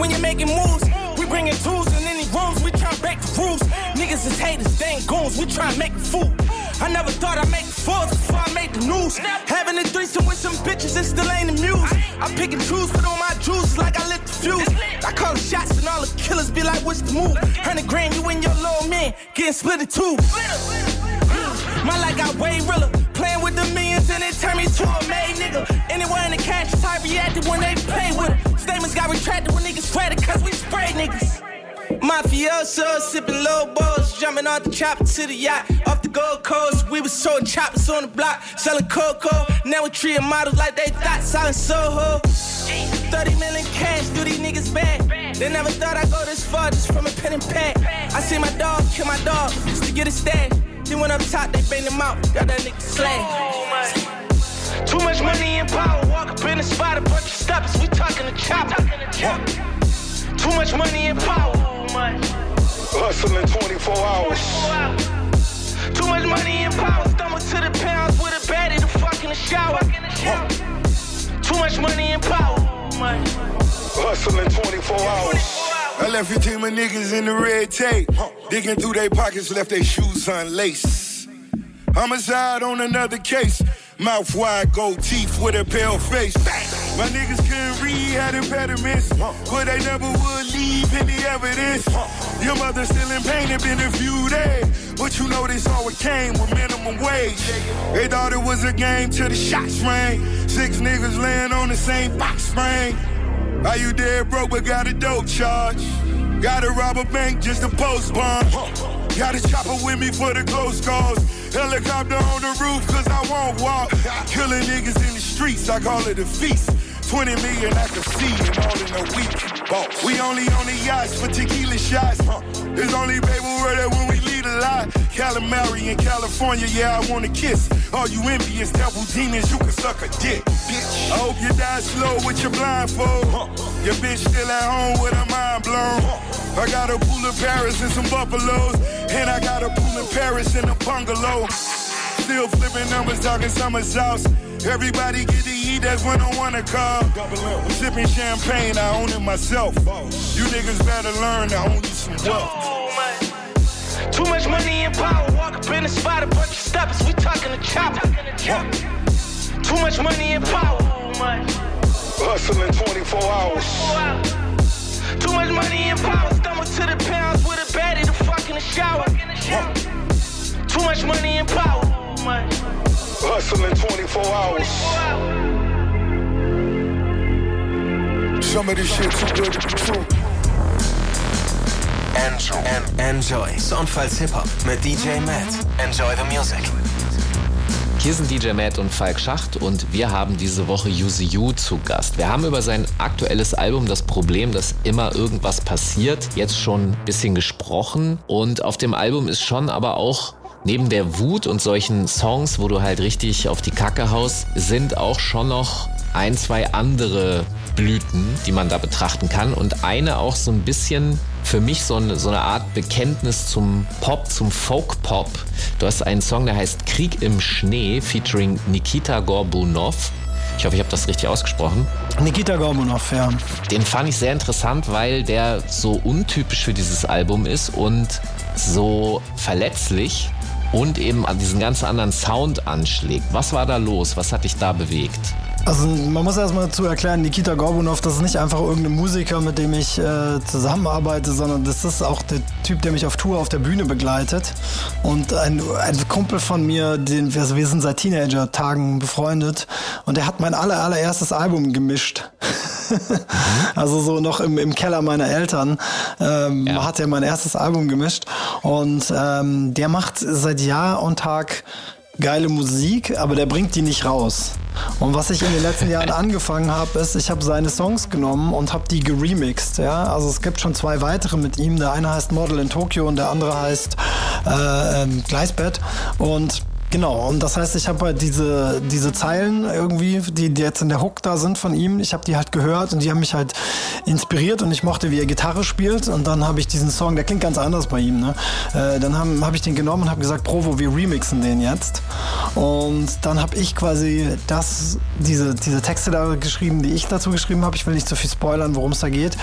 When you're making moves. We bringing tools in any rooms, we try to break the rules. Niggas is haters, they ain't goons, we to make a fool. I never thought I'd make fours before I made the news. Having a threesome with some bitches and still ain't amused. I pick and choose, put on my juice like I lit the fuse. I call the shots and all the killers be like, what's the move? Hundred grand, you and your little man getting split in two. My life got way realer. Playing with the millions and it turned me to a made nigga. Anywhere in the cash type reacted when they play with it. Statements got retracted when niggas sweated cause we spray niggas. Mafioso, sipping low balls, jumping off the chopper to the yacht. Off the Gold Coast, we was sold choppers on the block, selling cocoa. Now we treating models like they thought, selling Soho. 30 million cash, do these niggas bad. They never thought I'd go this far just from a pen and pad. I see my dog kill my dog just to get a stash. Then went up top, they banged him out, got that nigga slashed. Too much money and power, walk up in the spot, a bunch of stoppers, we talking to chopper. Too much money and power. Hustling 24 hours. Too much money and power, stumble to the pounds with a baddie to fuck in the shower. Too much money and power. Hustling 24 hours. I left your team of niggas in the red tape. Digging through their pockets, left their shoes unlaced. Homicide on another case. Mouth wide, gold teeth with a pale face. My niggas couldn't read, had impediments. But they never would leave any evidence. Your mother still in pain, it been a few days. But you know this always came with minimum wage. They thought it was a game till the shots rang. Six niggas laying on the same box spring. Are you dead broke but got a dope charge? Gotta rob a bank just to post bond. Got a chopper with me for the close calls. Helicopter on the roof cause I won't walk. Killing niggas in the streets, I call it a feast. 20 million I can see and all in a week. Boss. We only on the yachts for tequila shots. There's only baby word that when we a lot. Calamari in California, yeah, I wanna kiss. All you envious devil demons, you can suck a dick. Bitch. I hope you die slow with your blindfold. Your bitch still at home with her mind blown. I got a pool in Paris and some buffaloes. And I got a pool in Paris and a bungalow. Still flipping numbers, talking summer sauce. Everybody get to eat, that's when I wanna call. I'm sipping champagne, I own it myself. You niggas better learn to own you some wealth. Too much money and power, walk up in the spot, a bunch of stoppers, we talking to chopper. Too much money and power. Hustling 24 hours. Too much money and power, stumble to the pounds with a baddie to fuck in the shower. Too much money and power. Hustling 24 hours. Some of this shit too good to be true. Enjoy. Enjoy. Soundfiles Hip-Hop mit DJ Matt. Enjoy the music. Hier sind DJ Matt und Falk Schacht und wir haben diese Woche Yuzi Yu zu Gast. Wir haben über sein aktuelles Album Das Problem, dass immer irgendwas passiert, jetzt schon ein bisschen gesprochen. Und auf dem Album ist schon aber auch neben der Wut und solchen Songs, wo du halt richtig auf die Kacke haust, sind auch schon noch ein, zwei andere Blüten, die man da betrachten kann. Und eine auch so ein bisschen für mich so eine, so eine Art Bekenntnis zum Pop, zum Folk-Pop. Du hast einen Song, der heißt Krieg im Schnee, featuring Nikita Gorbunov. Ich hoffe, ich habe das richtig ausgesprochen. Nikita Gorbunov, ja. Den fand ich sehr interessant, weil der so untypisch für dieses Album ist und so verletzlich. und eben an diesen ganz anderen Sound anschlägt. Was war da los? Was hat dich da bewegt? Also man muss erstmal zu erklären, Nikita Gorbunov, das ist nicht einfach irgendein Musiker, mit dem ich äh, zusammenarbeite, sondern das ist auch der Typ, der mich auf Tour auf der Bühne begleitet. Und ein, ein Kumpel von mir, den wir, wir sind seit Teenager-Tagen befreundet und der hat mein aller, allererstes Album gemischt. also so noch im, im Keller meiner Eltern ähm, ja. hat er mein erstes Album gemischt und ähm, der macht seit Jahr und Tag geile Musik, aber der bringt die nicht raus. Und was ich in den letzten Jahren angefangen habe, ist, ich habe seine Songs genommen und habe die geremixed. Ja? Also es gibt schon zwei weitere mit ihm. Der eine heißt Model in Tokyo und der andere heißt äh, ähm, Gleisbett. Und Genau, und das heißt, ich habe halt diese, diese Zeilen irgendwie, die, die jetzt in der Hook da sind von ihm, ich habe die halt gehört und die haben mich halt inspiriert und ich mochte, wie er Gitarre spielt und dann habe ich diesen Song, der klingt ganz anders bei ihm, ne? Äh, dann habe hab ich den genommen und habe gesagt, Provo, wir remixen den jetzt. Und dann habe ich quasi das, diese, diese Texte da geschrieben, die ich dazu geschrieben habe, ich will nicht zu viel spoilern, worum es da geht,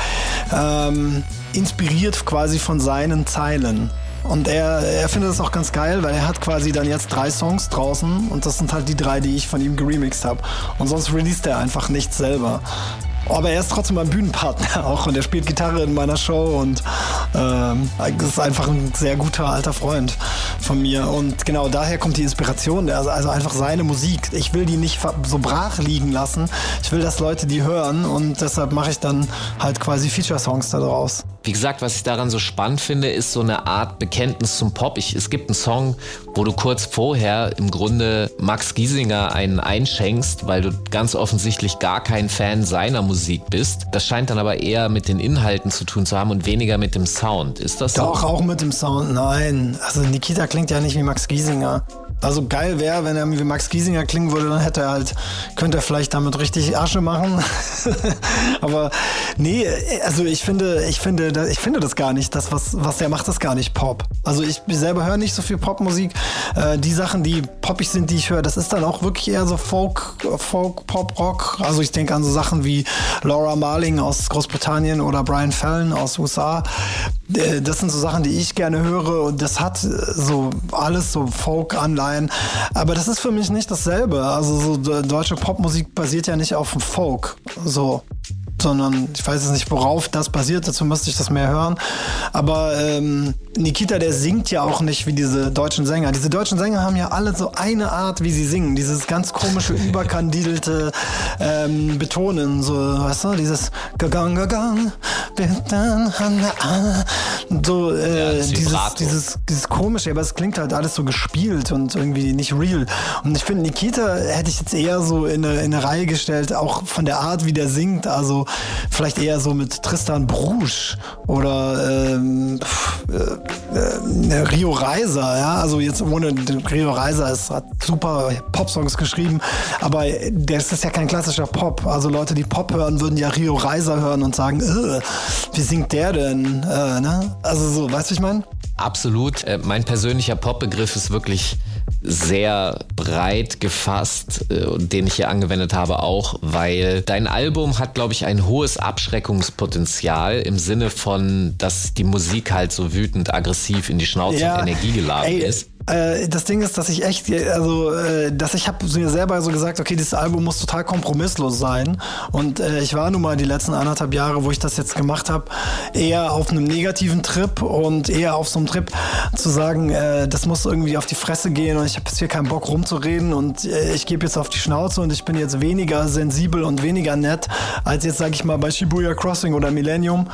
ähm, inspiriert quasi von seinen Zeilen. Und er, er findet es auch ganz geil, weil er hat quasi dann jetzt drei Songs draußen und das sind halt die drei, die ich von ihm geremixed habe. Und sonst released er einfach nichts selber. Aber er ist trotzdem mein Bühnenpartner auch und er spielt Gitarre in meiner Show und ähm, ist einfach ein sehr guter alter Freund von mir. Und genau daher kommt die Inspiration, also, also einfach seine Musik. Ich will die nicht so brach liegen lassen. Ich will, dass Leute die hören und deshalb mache ich dann halt quasi Feature-Songs daraus. Wie gesagt, was ich daran so spannend finde, ist so eine Art Bekenntnis zum Pop. Ich, es gibt einen Song, wo du kurz vorher im Grunde Max Giesinger einen einschenkst, weil du ganz offensichtlich gar kein Fan seiner Musik bist. Das scheint dann aber eher mit den Inhalten zu tun zu haben und weniger mit dem Sound. Ist das so? Doch, auch mit dem Sound. Nein. Also Nikita klingt ja nicht wie Max Giesinger. Also geil wäre, wenn er wie Max Giesinger klingen würde, dann hätte er halt, könnte er vielleicht damit richtig Asche machen. Aber nee, also ich finde, ich finde, ich finde das gar nicht. Das, was, was er macht, ist gar nicht Pop. Also ich selber höre nicht so viel Popmusik. Äh, die Sachen, die poppig sind, die ich höre, das ist dann auch wirklich eher so Folk, Folk, Pop, Rock. Also ich denke an so Sachen wie Laura Marling aus Großbritannien oder Brian Fallon aus USA. Äh, das sind so Sachen, die ich gerne höre und das hat so alles so Folk-Anleihen. Aber das ist für mich nicht dasselbe. Also so deutsche Popmusik basiert ja nicht auf dem Folk. So sondern ich weiß jetzt nicht, worauf das basiert, dazu müsste ich das mehr hören. Aber ähm, Nikita, der singt ja auch nicht wie diese deutschen Sänger. Diese deutschen Sänger haben ja alle so eine Art, wie sie singen. Dieses ganz komische, überkandidelte ähm, Betonen, so, weißt du, dieses Gagang, Gagang, so, äh, ja, dieses, dieses, dieses komische, aber es klingt halt alles so gespielt und irgendwie nicht real. Und ich finde, Nikita hätte ich jetzt eher so in eine, in eine Reihe gestellt, auch von der Art, wie der singt. Also vielleicht eher so mit Tristan Brusch oder ähm, äh, äh, Rio Reiser, ja, also jetzt ohne Rio Reiser ist, hat super Pop-Songs geschrieben, aber das ist ja kein klassischer Pop. Also Leute, die Pop hören, würden ja Rio Reiser hören und sagen, äh, wie singt der denn? Äh, ne? Also so, weißt du, ich meine? Absolut. Äh, mein persönlicher Pop-Begriff ist wirklich sehr breit gefasst äh, und den ich hier angewendet habe auch, weil dein Album hat, glaube ich, ein hohes Abschreckungspotenzial im Sinne von, dass die Musik halt so wütend, aggressiv in die Schnauze ja, und energiegeladen ey, ist. Äh, das Ding ist, dass ich echt, also, äh, dass ich habe mir selber so gesagt, okay, dieses Album muss total kompromisslos sein. Und äh, ich war nun mal die letzten anderthalb Jahre, wo ich das jetzt gemacht habe, eher auf einem negativen Trip und eher auf so einem Trip zu sagen, äh, das muss irgendwie auf die Fresse gehen und ich habe jetzt hier keinen Bock rumzureden und äh, ich gebe jetzt auf die Schnauze und ich bin jetzt weniger sensibel und weniger nett als jetzt, sage ich mal, bei Shibuya Crossing oder Millennium.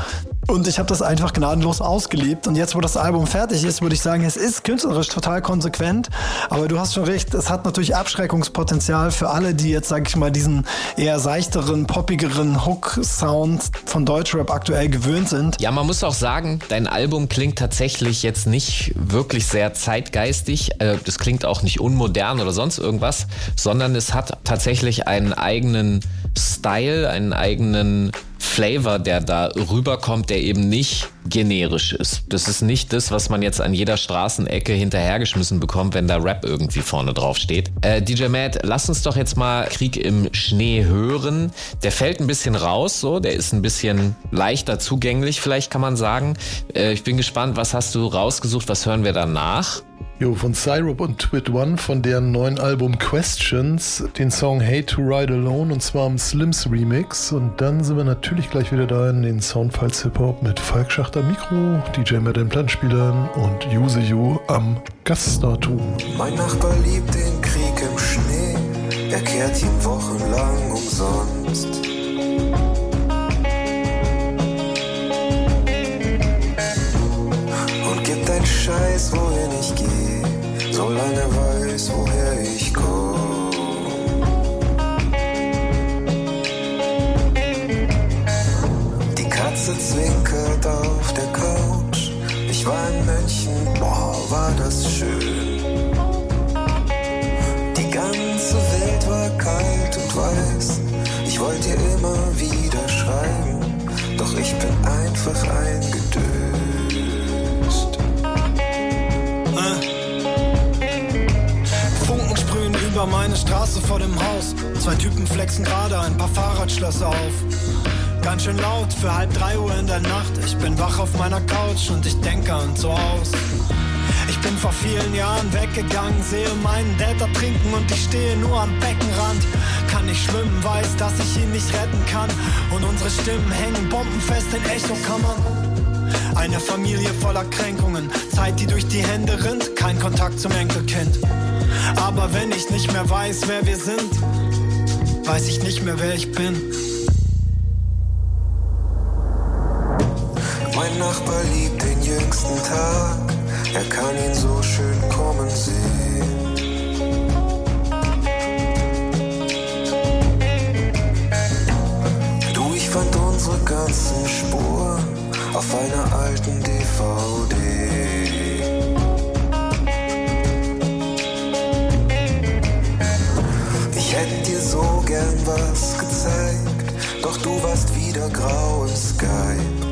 Und ich habe das einfach gnadenlos ausgelebt. Und jetzt, wo das Album fertig ist, würde ich sagen, es ist künstlerisch total konsequent. Aber du hast schon recht, es hat natürlich Abschreckungspotenzial für alle, die jetzt, sag ich mal, diesen eher seichteren, poppigeren Hook-Sound von Deutschrap aktuell gewöhnt sind. Ja, man muss auch sagen, dein Album klingt tatsächlich jetzt nicht wirklich sehr zeitgeistig. Äh, das klingt auch nicht unmodern oder sonst irgendwas, sondern es hat tatsächlich einen eigenen Style, einen eigenen Flavor, der da rüberkommt, der eben nicht generisch ist. Das ist nicht das, was man jetzt an jeder Straßenecke hinterhergeschmissen bekommt, wenn da Rap irgendwie vorne drauf steht. Äh, DJ Matt, lass uns doch jetzt mal Krieg im Schnee hören. Der fällt ein bisschen raus, so, der ist ein bisschen leichter zugänglich, vielleicht kann man sagen. Äh, ich bin gespannt, was hast du rausgesucht, was hören wir danach? Jo, von Syrup und Twit One von deren neuen Album Questions, den Song Hate to Ride Alone und zwar im Slims Remix. Und dann sind wir natürlich gleich wieder da in den Soundfiles Hip Hop mit Falk Schachter Mikro, DJ Matt den Planspielern und Use You am Gastartum. Mein Nachbar liebt den Krieg im Schnee, er kehrt ihn wochenlang umsonst. Scheiß, wohin ich gehe, solange weiß, woher ich komme. Die Katze zwinkert auf der Couch. Ich war in München, boah, war das schön. Die ganze Welt war kalt und weiß. Ich wollte ihr immer wieder schreiben, doch ich bin einfach eingedöst. Funken sprühen über meine Straße vor dem Haus. Zwei Typen flexen gerade ein paar Fahrradschlösser auf. Ganz schön laut für halb drei Uhr in der Nacht. Ich bin wach auf meiner Couch und ich denke an so aus. Ich bin vor vielen Jahren weggegangen, sehe meinen Dad trinken und ich stehe nur am Beckenrand. Kann nicht schwimmen, weiß, dass ich ihn nicht retten kann. Und unsere Stimmen hängen bombenfest in Echokammern. Eine Familie voller Kränkungen, Zeit, die durch die Hände rinnt, kein Kontakt zum Enkelkind. Aber wenn ich nicht mehr weiß, wer wir sind, weiß ich nicht mehr, wer ich bin. Mein Nachbar liebt den jüngsten Tag, er kann ihn so schön kommen sehen. Du, ich fand unsere ganzen Spuren auf einer alten DVD. Ich hätte dir so gern was gezeigt, doch du warst wieder grau im Skype.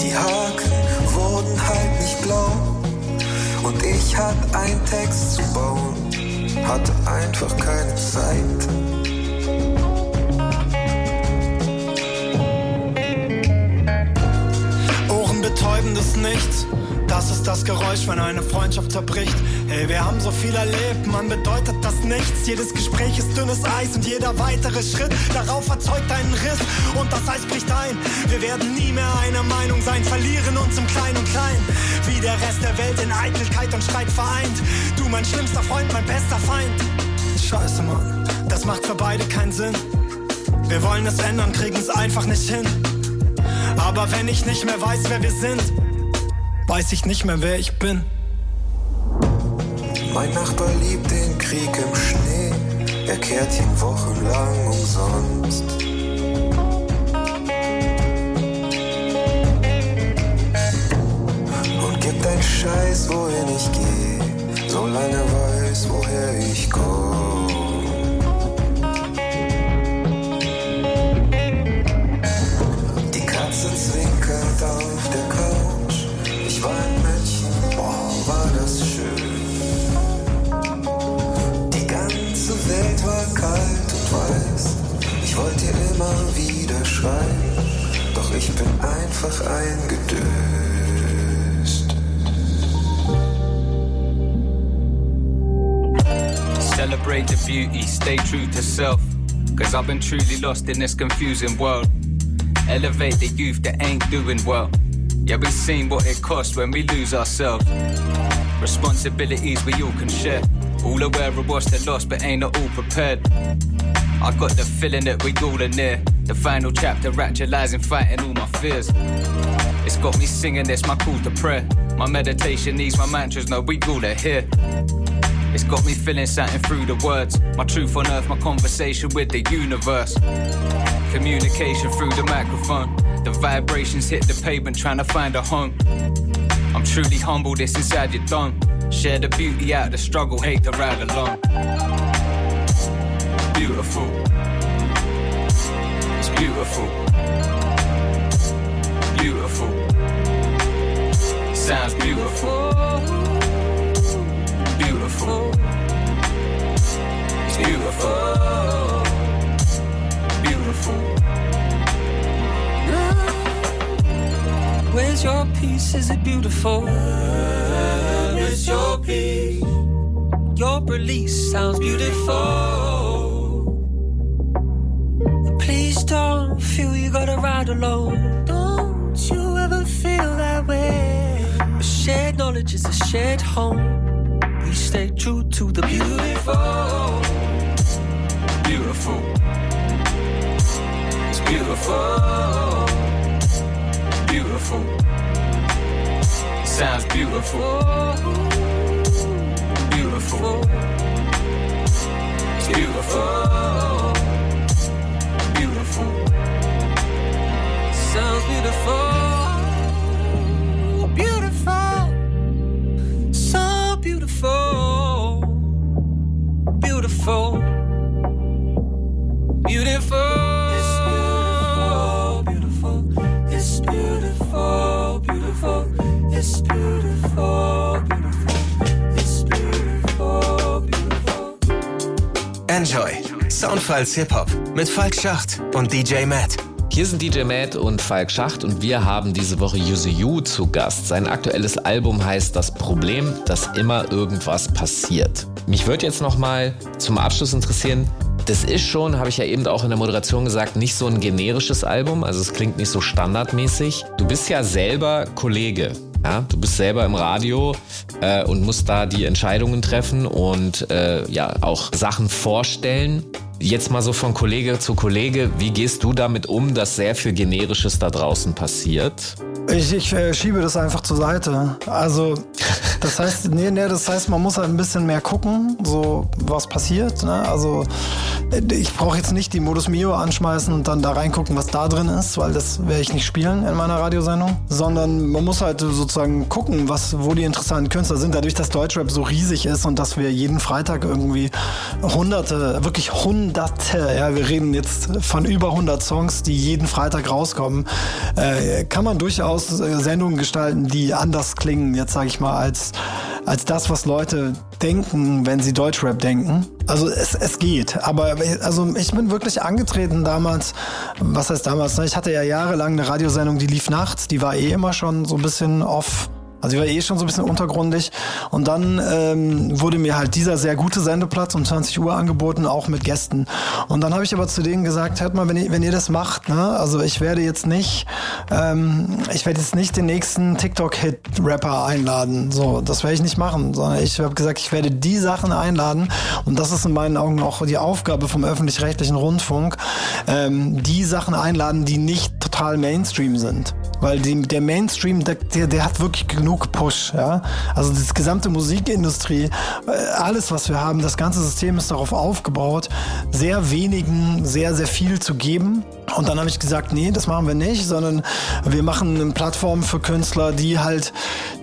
Die Haken wurden halt nicht blau und ich hatte einen Text zu bauen, hatte einfach keine Zeit. Ohrenbetäubendes Nichts. Das ist das Geräusch, wenn eine Freundschaft zerbricht. Hey, wir haben so viel erlebt, man bedeutet das nichts. Jedes Gespräch ist dünnes Eis und jeder weitere Schritt darauf erzeugt einen Riss und das Eis bricht ein. Wir werden nie mehr einer Meinung sein, verlieren uns im Klein und Klein. Wie der Rest der Welt in Eitelkeit und Streit vereint. Du mein schlimmster Freund, mein bester Feind. Scheiße, Mann, das macht für beide keinen Sinn. Wir wollen es ändern, kriegen es einfach nicht hin. Aber wenn ich nicht mehr weiß, wer wir sind, weiß ich nicht mehr, wer ich bin. Mein Nachbar liebt den Krieg im Schnee, er kehrt ihn wochenlang umsonst. Und gibt ein Scheiß, wohin ich gehe, solange weiß, woher ich komme. Ich bin einfach eingedöst. Celebrate the beauty, stay true to self. Cause I've been truly lost in this confusing world. Elevate the youth that ain't doing well. Yeah, we've seen what it costs when we lose ourselves. Responsibilities we all can share. All aware of what's the loss, but ain't not all prepared. I got the feeling that we all are near. The final chapter, actualizing, fighting all my fears. It's got me singing this, my call to prayer. My meditation needs my mantras, no, we all are here. It's got me feeling something through the words. My truth on earth, my conversation with the universe. Communication through the microphone. The vibrations hit the pavement, trying to find a home. I'm truly humble, this inside your dome. Share the beauty out the struggle, hate to ride alone. Beautiful. Beautiful. Beautiful. Sounds beautiful. Beautiful. It's beautiful. Beautiful. Where's your piece? Is it beautiful? Is your piece. Your release sounds beautiful. Feel you gotta ride alone. Don't you ever feel that way? A shared knowledge is a shared home. We stay true to the beautiful. Beautiful. It's beautiful. Beautiful. Sounds beautiful. Beautiful. It's beautiful. Beautiful. Sounds beautiful. Beautiful. So beautiful. Beautiful. Beautiful. Beautiful. It's beautiful. Beautiful. It's beautiful. Beautiful. It's beautiful. Beautiful. Enjoy. Soundfiles Hip-Hop mit Falk Schacht und DJ Matt. Hier sind DJ Matt und Falk Schacht und wir haben diese Woche Yuzu Yu zu Gast. Sein aktuelles Album heißt Das Problem, dass immer irgendwas passiert. Mich würde jetzt nochmal zum Abschluss interessieren, das ist schon, habe ich ja eben auch in der Moderation gesagt, nicht so ein generisches Album, also es klingt nicht so standardmäßig. Du bist ja selber Kollege. Ja, du bist selber im Radio äh, und musst da die Entscheidungen treffen und äh, ja auch Sachen vorstellen. Jetzt mal so von Kollege zu Kollege, wie gehst du damit um, dass sehr viel Generisches da draußen passiert? Ich, ich äh, schiebe das einfach zur Seite. Also, das heißt, nee, nee, das heißt, man muss halt ein bisschen mehr gucken, so was passiert. Ne? Also, äh, ich brauche jetzt nicht die Modus Mio anschmeißen und dann da reingucken, was da drin ist, weil das werde ich nicht spielen in meiner Radiosendung. Sondern man muss halt sozusagen gucken, was, wo die interessanten Künstler sind. Dadurch, dass Deutschrap so riesig ist und dass wir jeden Freitag irgendwie hunderte, wirklich hunderte, ja, wir reden jetzt von über 100 Songs, die jeden Freitag rauskommen, äh, kann man durchaus äh, Sendungen gestalten, die anders klingen, jetzt sage ich mal, als, als das, was Leute denken, wenn sie Deutschrap denken. Also es, es geht, aber also ich bin wirklich angetreten damals, was heißt damals, ne? ich hatte ja jahrelang eine Radiosendung, die lief nachts, die war eh immer schon so ein bisschen off also ich war eh schon so ein bisschen untergrundig. Und dann ähm, wurde mir halt dieser sehr gute Sendeplatz um 20 Uhr angeboten, auch mit Gästen. Und dann habe ich aber zu denen gesagt, hört mal, wenn ihr, wenn ihr das macht, ne, also ich werde jetzt nicht, ähm, ich werde jetzt nicht den nächsten TikTok-Hit-Rapper einladen. So, das werde ich nicht machen, sondern ich habe gesagt, ich werde die Sachen einladen. Und das ist in meinen Augen auch die Aufgabe vom öffentlich-rechtlichen Rundfunk, ähm, die Sachen einladen, die nicht total Mainstream sind. Weil die, der Mainstream, der, der, der hat wirklich genug Push. Ja? Also das gesamte Musikindustrie, äh, alles, was wir haben, das ganze System ist darauf aufgebaut, sehr wenigen sehr, sehr viel zu geben. Und dann habe ich gesagt, nee, das machen wir nicht, sondern wir machen eine Plattform für Künstler, die halt,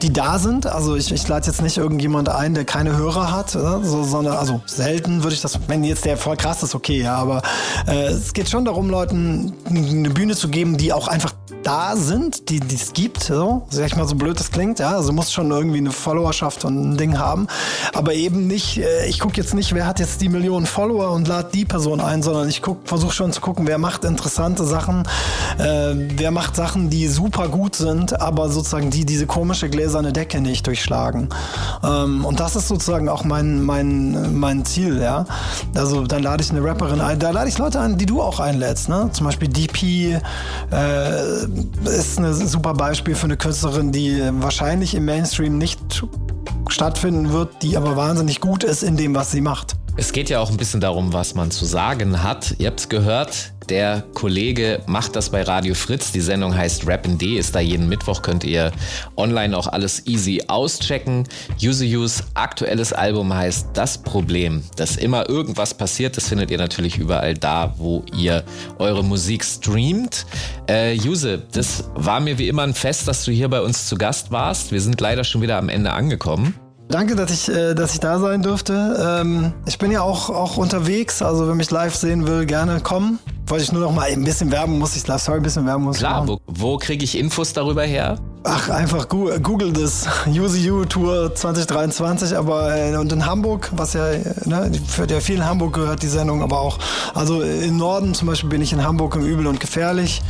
die da sind. Also ich, ich lade jetzt nicht irgendjemand ein, der keine Hörer hat, so, sondern, also selten würde ich das, wenn jetzt der voll krass ist, okay, ja, aber äh, es geht schon darum, Leuten eine Bühne zu geben, die auch einfach da sind, die es gibt, so, sag ich mal, so blöd das klingt, ja, also muss schon irgendwie eine Followerschaft und ein Ding haben, aber eben nicht, äh, ich gucke jetzt nicht, wer hat jetzt die Millionen Follower und lade die Person ein, sondern ich versuche schon zu gucken, wer macht interessante Sachen, äh, wer macht Sachen, die super gut sind, aber sozusagen die diese komische gläserne Decke nicht durchschlagen. Ähm, und das ist sozusagen auch mein, mein, mein Ziel, ja. Also dann lade ich eine Rapperin ein, da lade ich Leute ein, die du auch einlädst, ne? Zum Beispiel DP, äh, ist ein super Beispiel für eine Künstlerin, die wahrscheinlich im Mainstream nicht stattfinden wird, die aber wahnsinnig gut ist in dem, was sie macht. Es geht ja auch ein bisschen darum, was man zu sagen hat. Ihr habt es gehört, der Kollege macht das bei Radio Fritz. Die Sendung heißt Rap D, ist da jeden Mittwoch, könnt ihr online auch alles easy auschecken. Use Use aktuelles Album heißt Das Problem, dass immer irgendwas passiert. Das findet ihr natürlich überall da, wo ihr eure Musik streamt. Äh, Use, das war mir wie immer ein Fest, dass du hier bei uns zu Gast warst. Wir sind leider schon wieder am Ende angekommen. Danke, dass ich, äh, dass ich da sein durfte. Ähm, ich bin ja auch, auch unterwegs, also wer mich live sehen will, gerne kommen. Wollte ich nur noch mal ein bisschen werben muss, ich sorry, ein bisschen werben muss. Klar, wo, wo kriege ich Infos darüber her? Ach, einfach Google das. Use You Tour 2023, aber äh, und in Hamburg, was ja, ne, für der viel in Hamburg gehört, die Sendung, aber auch, also im Norden zum Beispiel bin ich in Hamburg im Übel und Gefährlich.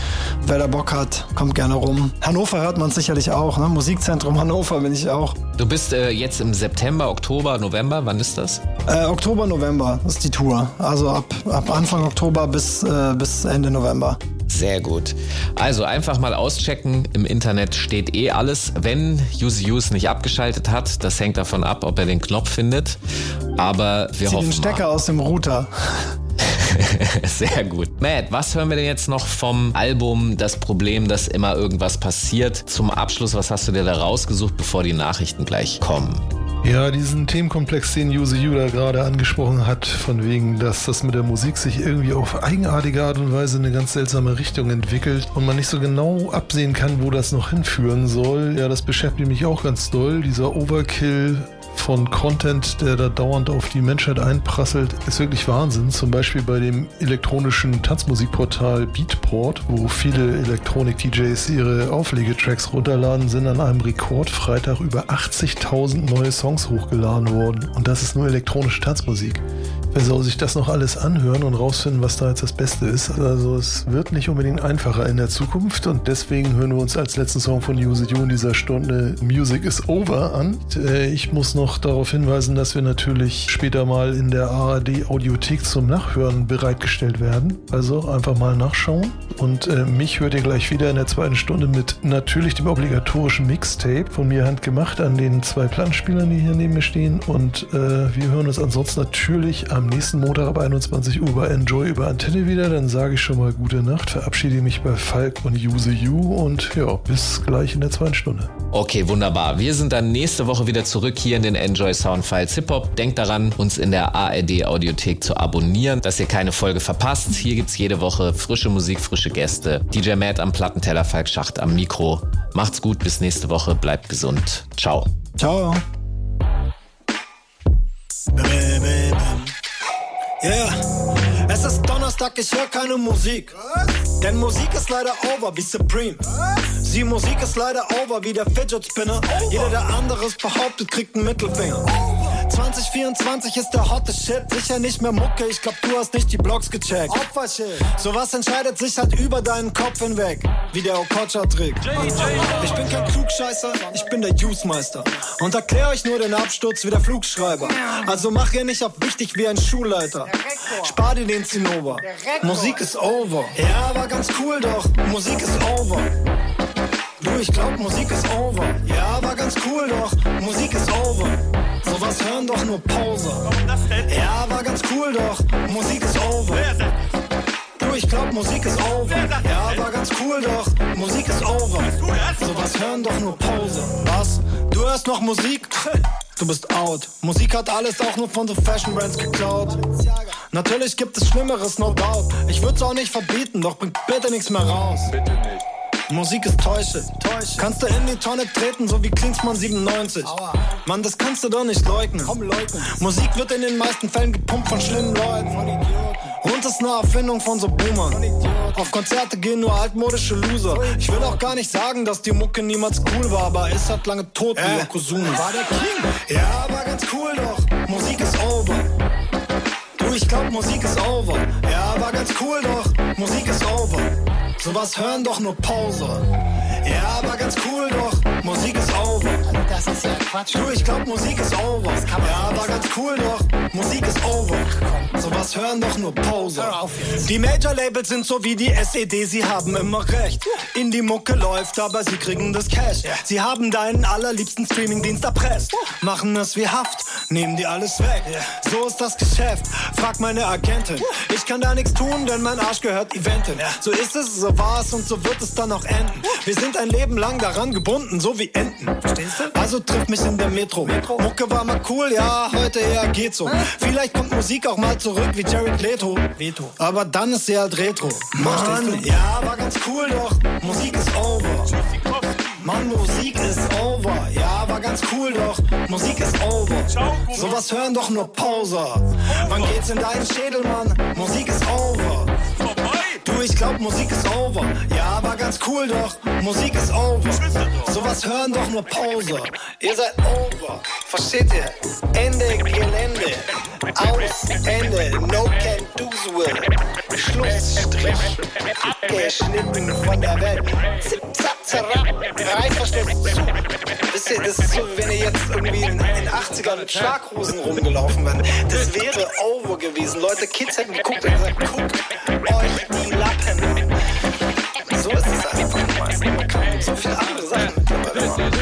Wer da Bock hat, kommt gerne rum. Hannover hört man sicherlich auch, ne? Musikzentrum Hannover bin ich auch. Du bist äh, jetzt im September, Oktober, November, wann ist das? Äh, Oktober, November ist die Tour. Also ab, ab Anfang Oktober bis, äh, bis Ende November. Sehr gut. Also einfach mal auschecken. Im Internet steht eh alles. Wenn Use Use nicht abgeschaltet hat, das hängt davon ab, ob er den Knopf findet. Aber wir Zieh hoffen. den Stecker mal. aus dem Router. Sehr gut. Matt, was hören wir denn jetzt noch vom Album Das Problem, dass immer irgendwas passiert? Zum Abschluss, was hast du dir da rausgesucht, bevor die Nachrichten gleich kommen? Ja, diesen Themenkomplex, den Yuzu Yuda gerade angesprochen hat, von wegen, dass das mit der Musik sich irgendwie auf eigenartige Art und Weise in eine ganz seltsame Richtung entwickelt und man nicht so genau absehen kann, wo das noch hinführen soll. Ja, das beschäftigt mich auch ganz doll. Dieser Overkill von Content, der da dauernd auf die Menschheit einprasselt, ist wirklich Wahnsinn. Zum Beispiel bei dem elektronischen Tanzmusikportal Beatport, wo viele Elektronik-DJs ihre Auflegetracks runterladen, sind an einem Rekordfreitag über 80.000 neue Songs hochgeladen worden. Und das ist nur elektronische Tanzmusik. Wer soll sich das noch alles anhören und rausfinden, was da jetzt das Beste ist? Also es wird nicht unbedingt einfacher in der Zukunft und deswegen hören wir uns als letzten Song von Use You in dieser Stunde Music is Over an. Ich muss noch darauf hinweisen, dass wir natürlich später mal in der ARD Audiothek zum Nachhören bereitgestellt werden. Also einfach mal nachschauen. Und äh, mich hört ihr gleich wieder in der zweiten Stunde mit natürlich dem obligatorischen Mixtape von mir handgemacht an den zwei Plattenspielern, die hier neben mir stehen. Und äh, wir hören uns ansonsten natürlich am nächsten Montag ab 21 Uhr bei Enjoy über Antenne wieder. Dann sage ich schon mal gute Nacht, verabschiede mich bei Falk und Use You und ja, bis gleich in der zweiten Stunde. Okay, wunderbar. Wir sind dann nächste Woche wieder zurück hier in den Enjoy Soundfiles Hip Hop. Denkt daran, uns in der ARD Audiothek zu abonnieren, dass ihr keine Folge verpasst. Hier gibt's jede Woche frische Musik, frische Gäste. DJ Matt am Plattenteller, Falk Schacht am Mikro. Macht's gut, bis nächste Woche. Bleibt gesund. Ciao. Ciao. Yeah. Es ist Donnerstag, ich höre keine Musik. Denn Musik ist leider over wie Supreme. Sie Musik ist leider over wie der Fidget Spinner. Jeder, der anderes behauptet, kriegt einen Mittelfinger. 2024 ist der hotte Shit. Sicher nicht mehr Mucke, ich glaub, du hast nicht die Blogs gecheckt. Opfershit. Sowas entscheidet sich halt über deinen Kopf hinweg. Wie der Okocha-Trick. Ich bin kein Klugscheißer, ich bin der Juice-Meister. Und erklär euch nur den Absturz wie der Flugschreiber. Also mach ihr nicht auf wichtig wie ein Schulleiter. Spar dir den Zinnober. Musik ist over. Ja, war ganz cool doch. Musik ist over. Du, ich glaub, Musik ist over. Ja, war ganz cool doch. Musik ist over. Sowas hören doch nur Poser. Ja, war ganz cool doch. Musik ist over. Du, ich glaub, Musik ist over. Ja, war ganz cool doch. Musik ist over. Sowas hören doch nur Poser. Was? Du hörst noch Musik? Du bist out. Musik hat alles auch nur von so Fashion Brands geklaut. Natürlich gibt es Schlimmeres, no doubt. Ich würd's auch nicht verbieten, doch bringt bitte nichts mehr raus. Bitte nicht. Musik ist Täusche. Täusche. Kannst du in die Tonne treten, so wie Klinsmann 97. Aua. Mann, das kannst du doch nicht leugnen. Komm, leugnen. Musik wird in den meisten Fällen gepumpt von schlimmen Leuten. Von Und ist eine Erfindung von so Boomern. Auf Konzerte gehen nur altmodische Loser. Ich will auch gar nicht sagen, dass die Mucke niemals cool war, aber ist halt lange tot wie äh, Yokozuna. War der King? Ja, war ganz cool doch. Musik ist over. Ich glaub, Musik ist over. Ja, war ganz cool doch. Musik ist over. Sowas hören doch nur Poser. Ja, aber ganz cool doch. Musik ist over. Das ist ja Quatsch. Du, ich glaub, Musik ist over. Ja, aber ganz cool doch. Musik ist over. Sowas hören doch nur Poser. Die Major-Labels sind so wie die SED, sie haben immer recht. Indie-Mucke läuft, aber sie kriegen das Cash. Sie haben deinen allerliebsten Streaming-Dienst erpresst. Machen es wie Haft, nehmen dir alles weg. So ist das Geschäft. Frag meine Agentin. Ich kann da nichts tun, denn mein Arsch gehört Eventin. So ist es, so war es und so wird es dann auch enden. Wir sind ein Leben lang daran gebunden, so wie Enten. Verstehst du? Also triff mich in der Metro. Metro. Mucke war mal cool, ja, heute eher geht so. Vielleicht kommt Musik auch mal zurück wie Jared Leto. Veto. Aber dann ist sie halt Retro. Mann, ja, war ganz cool doch. Musik ist over. Mann, Musik ist over. Ja, war ganz cool doch. Musik ist over. Sowas hören doch nur Poser. Wann geht's in deinen Schädel, Mann? Musik ist over. Ich glaub, Musik ist over. Ja, war ganz cool doch. Musik ist over. Sowas hören doch nur Pause. Ihr seid over. Versteht ihr? Ende Gelände. Aus Ende. No can do's will. Schlussstrich. Abgeschnitten von der Welt. Zip, zap, zerab. Reißverschluss zu. Wisst ihr, das ist so, wenn ihr jetzt irgendwie in den 80ern mit Schlaghosen rumgelaufen wärt. Das wäre over gewesen. Leute, Kids hätten geguckt und gesagt, guckt euch die Lappen an. So ist es einfach meistens. Man kann so viele andere Sachen mittlerweile machen.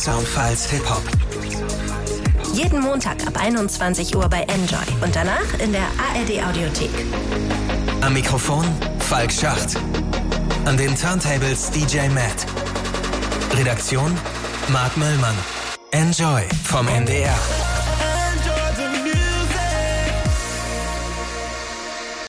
Soundfiles Hip Hop. Jeden Montag ab 21 Uhr bei Enjoy und danach in der ARD Audiothek. Am Mikrofon Falk Schacht. An den Turntables DJ Matt. Redaktion Marc Möllmann. Enjoy vom NDR.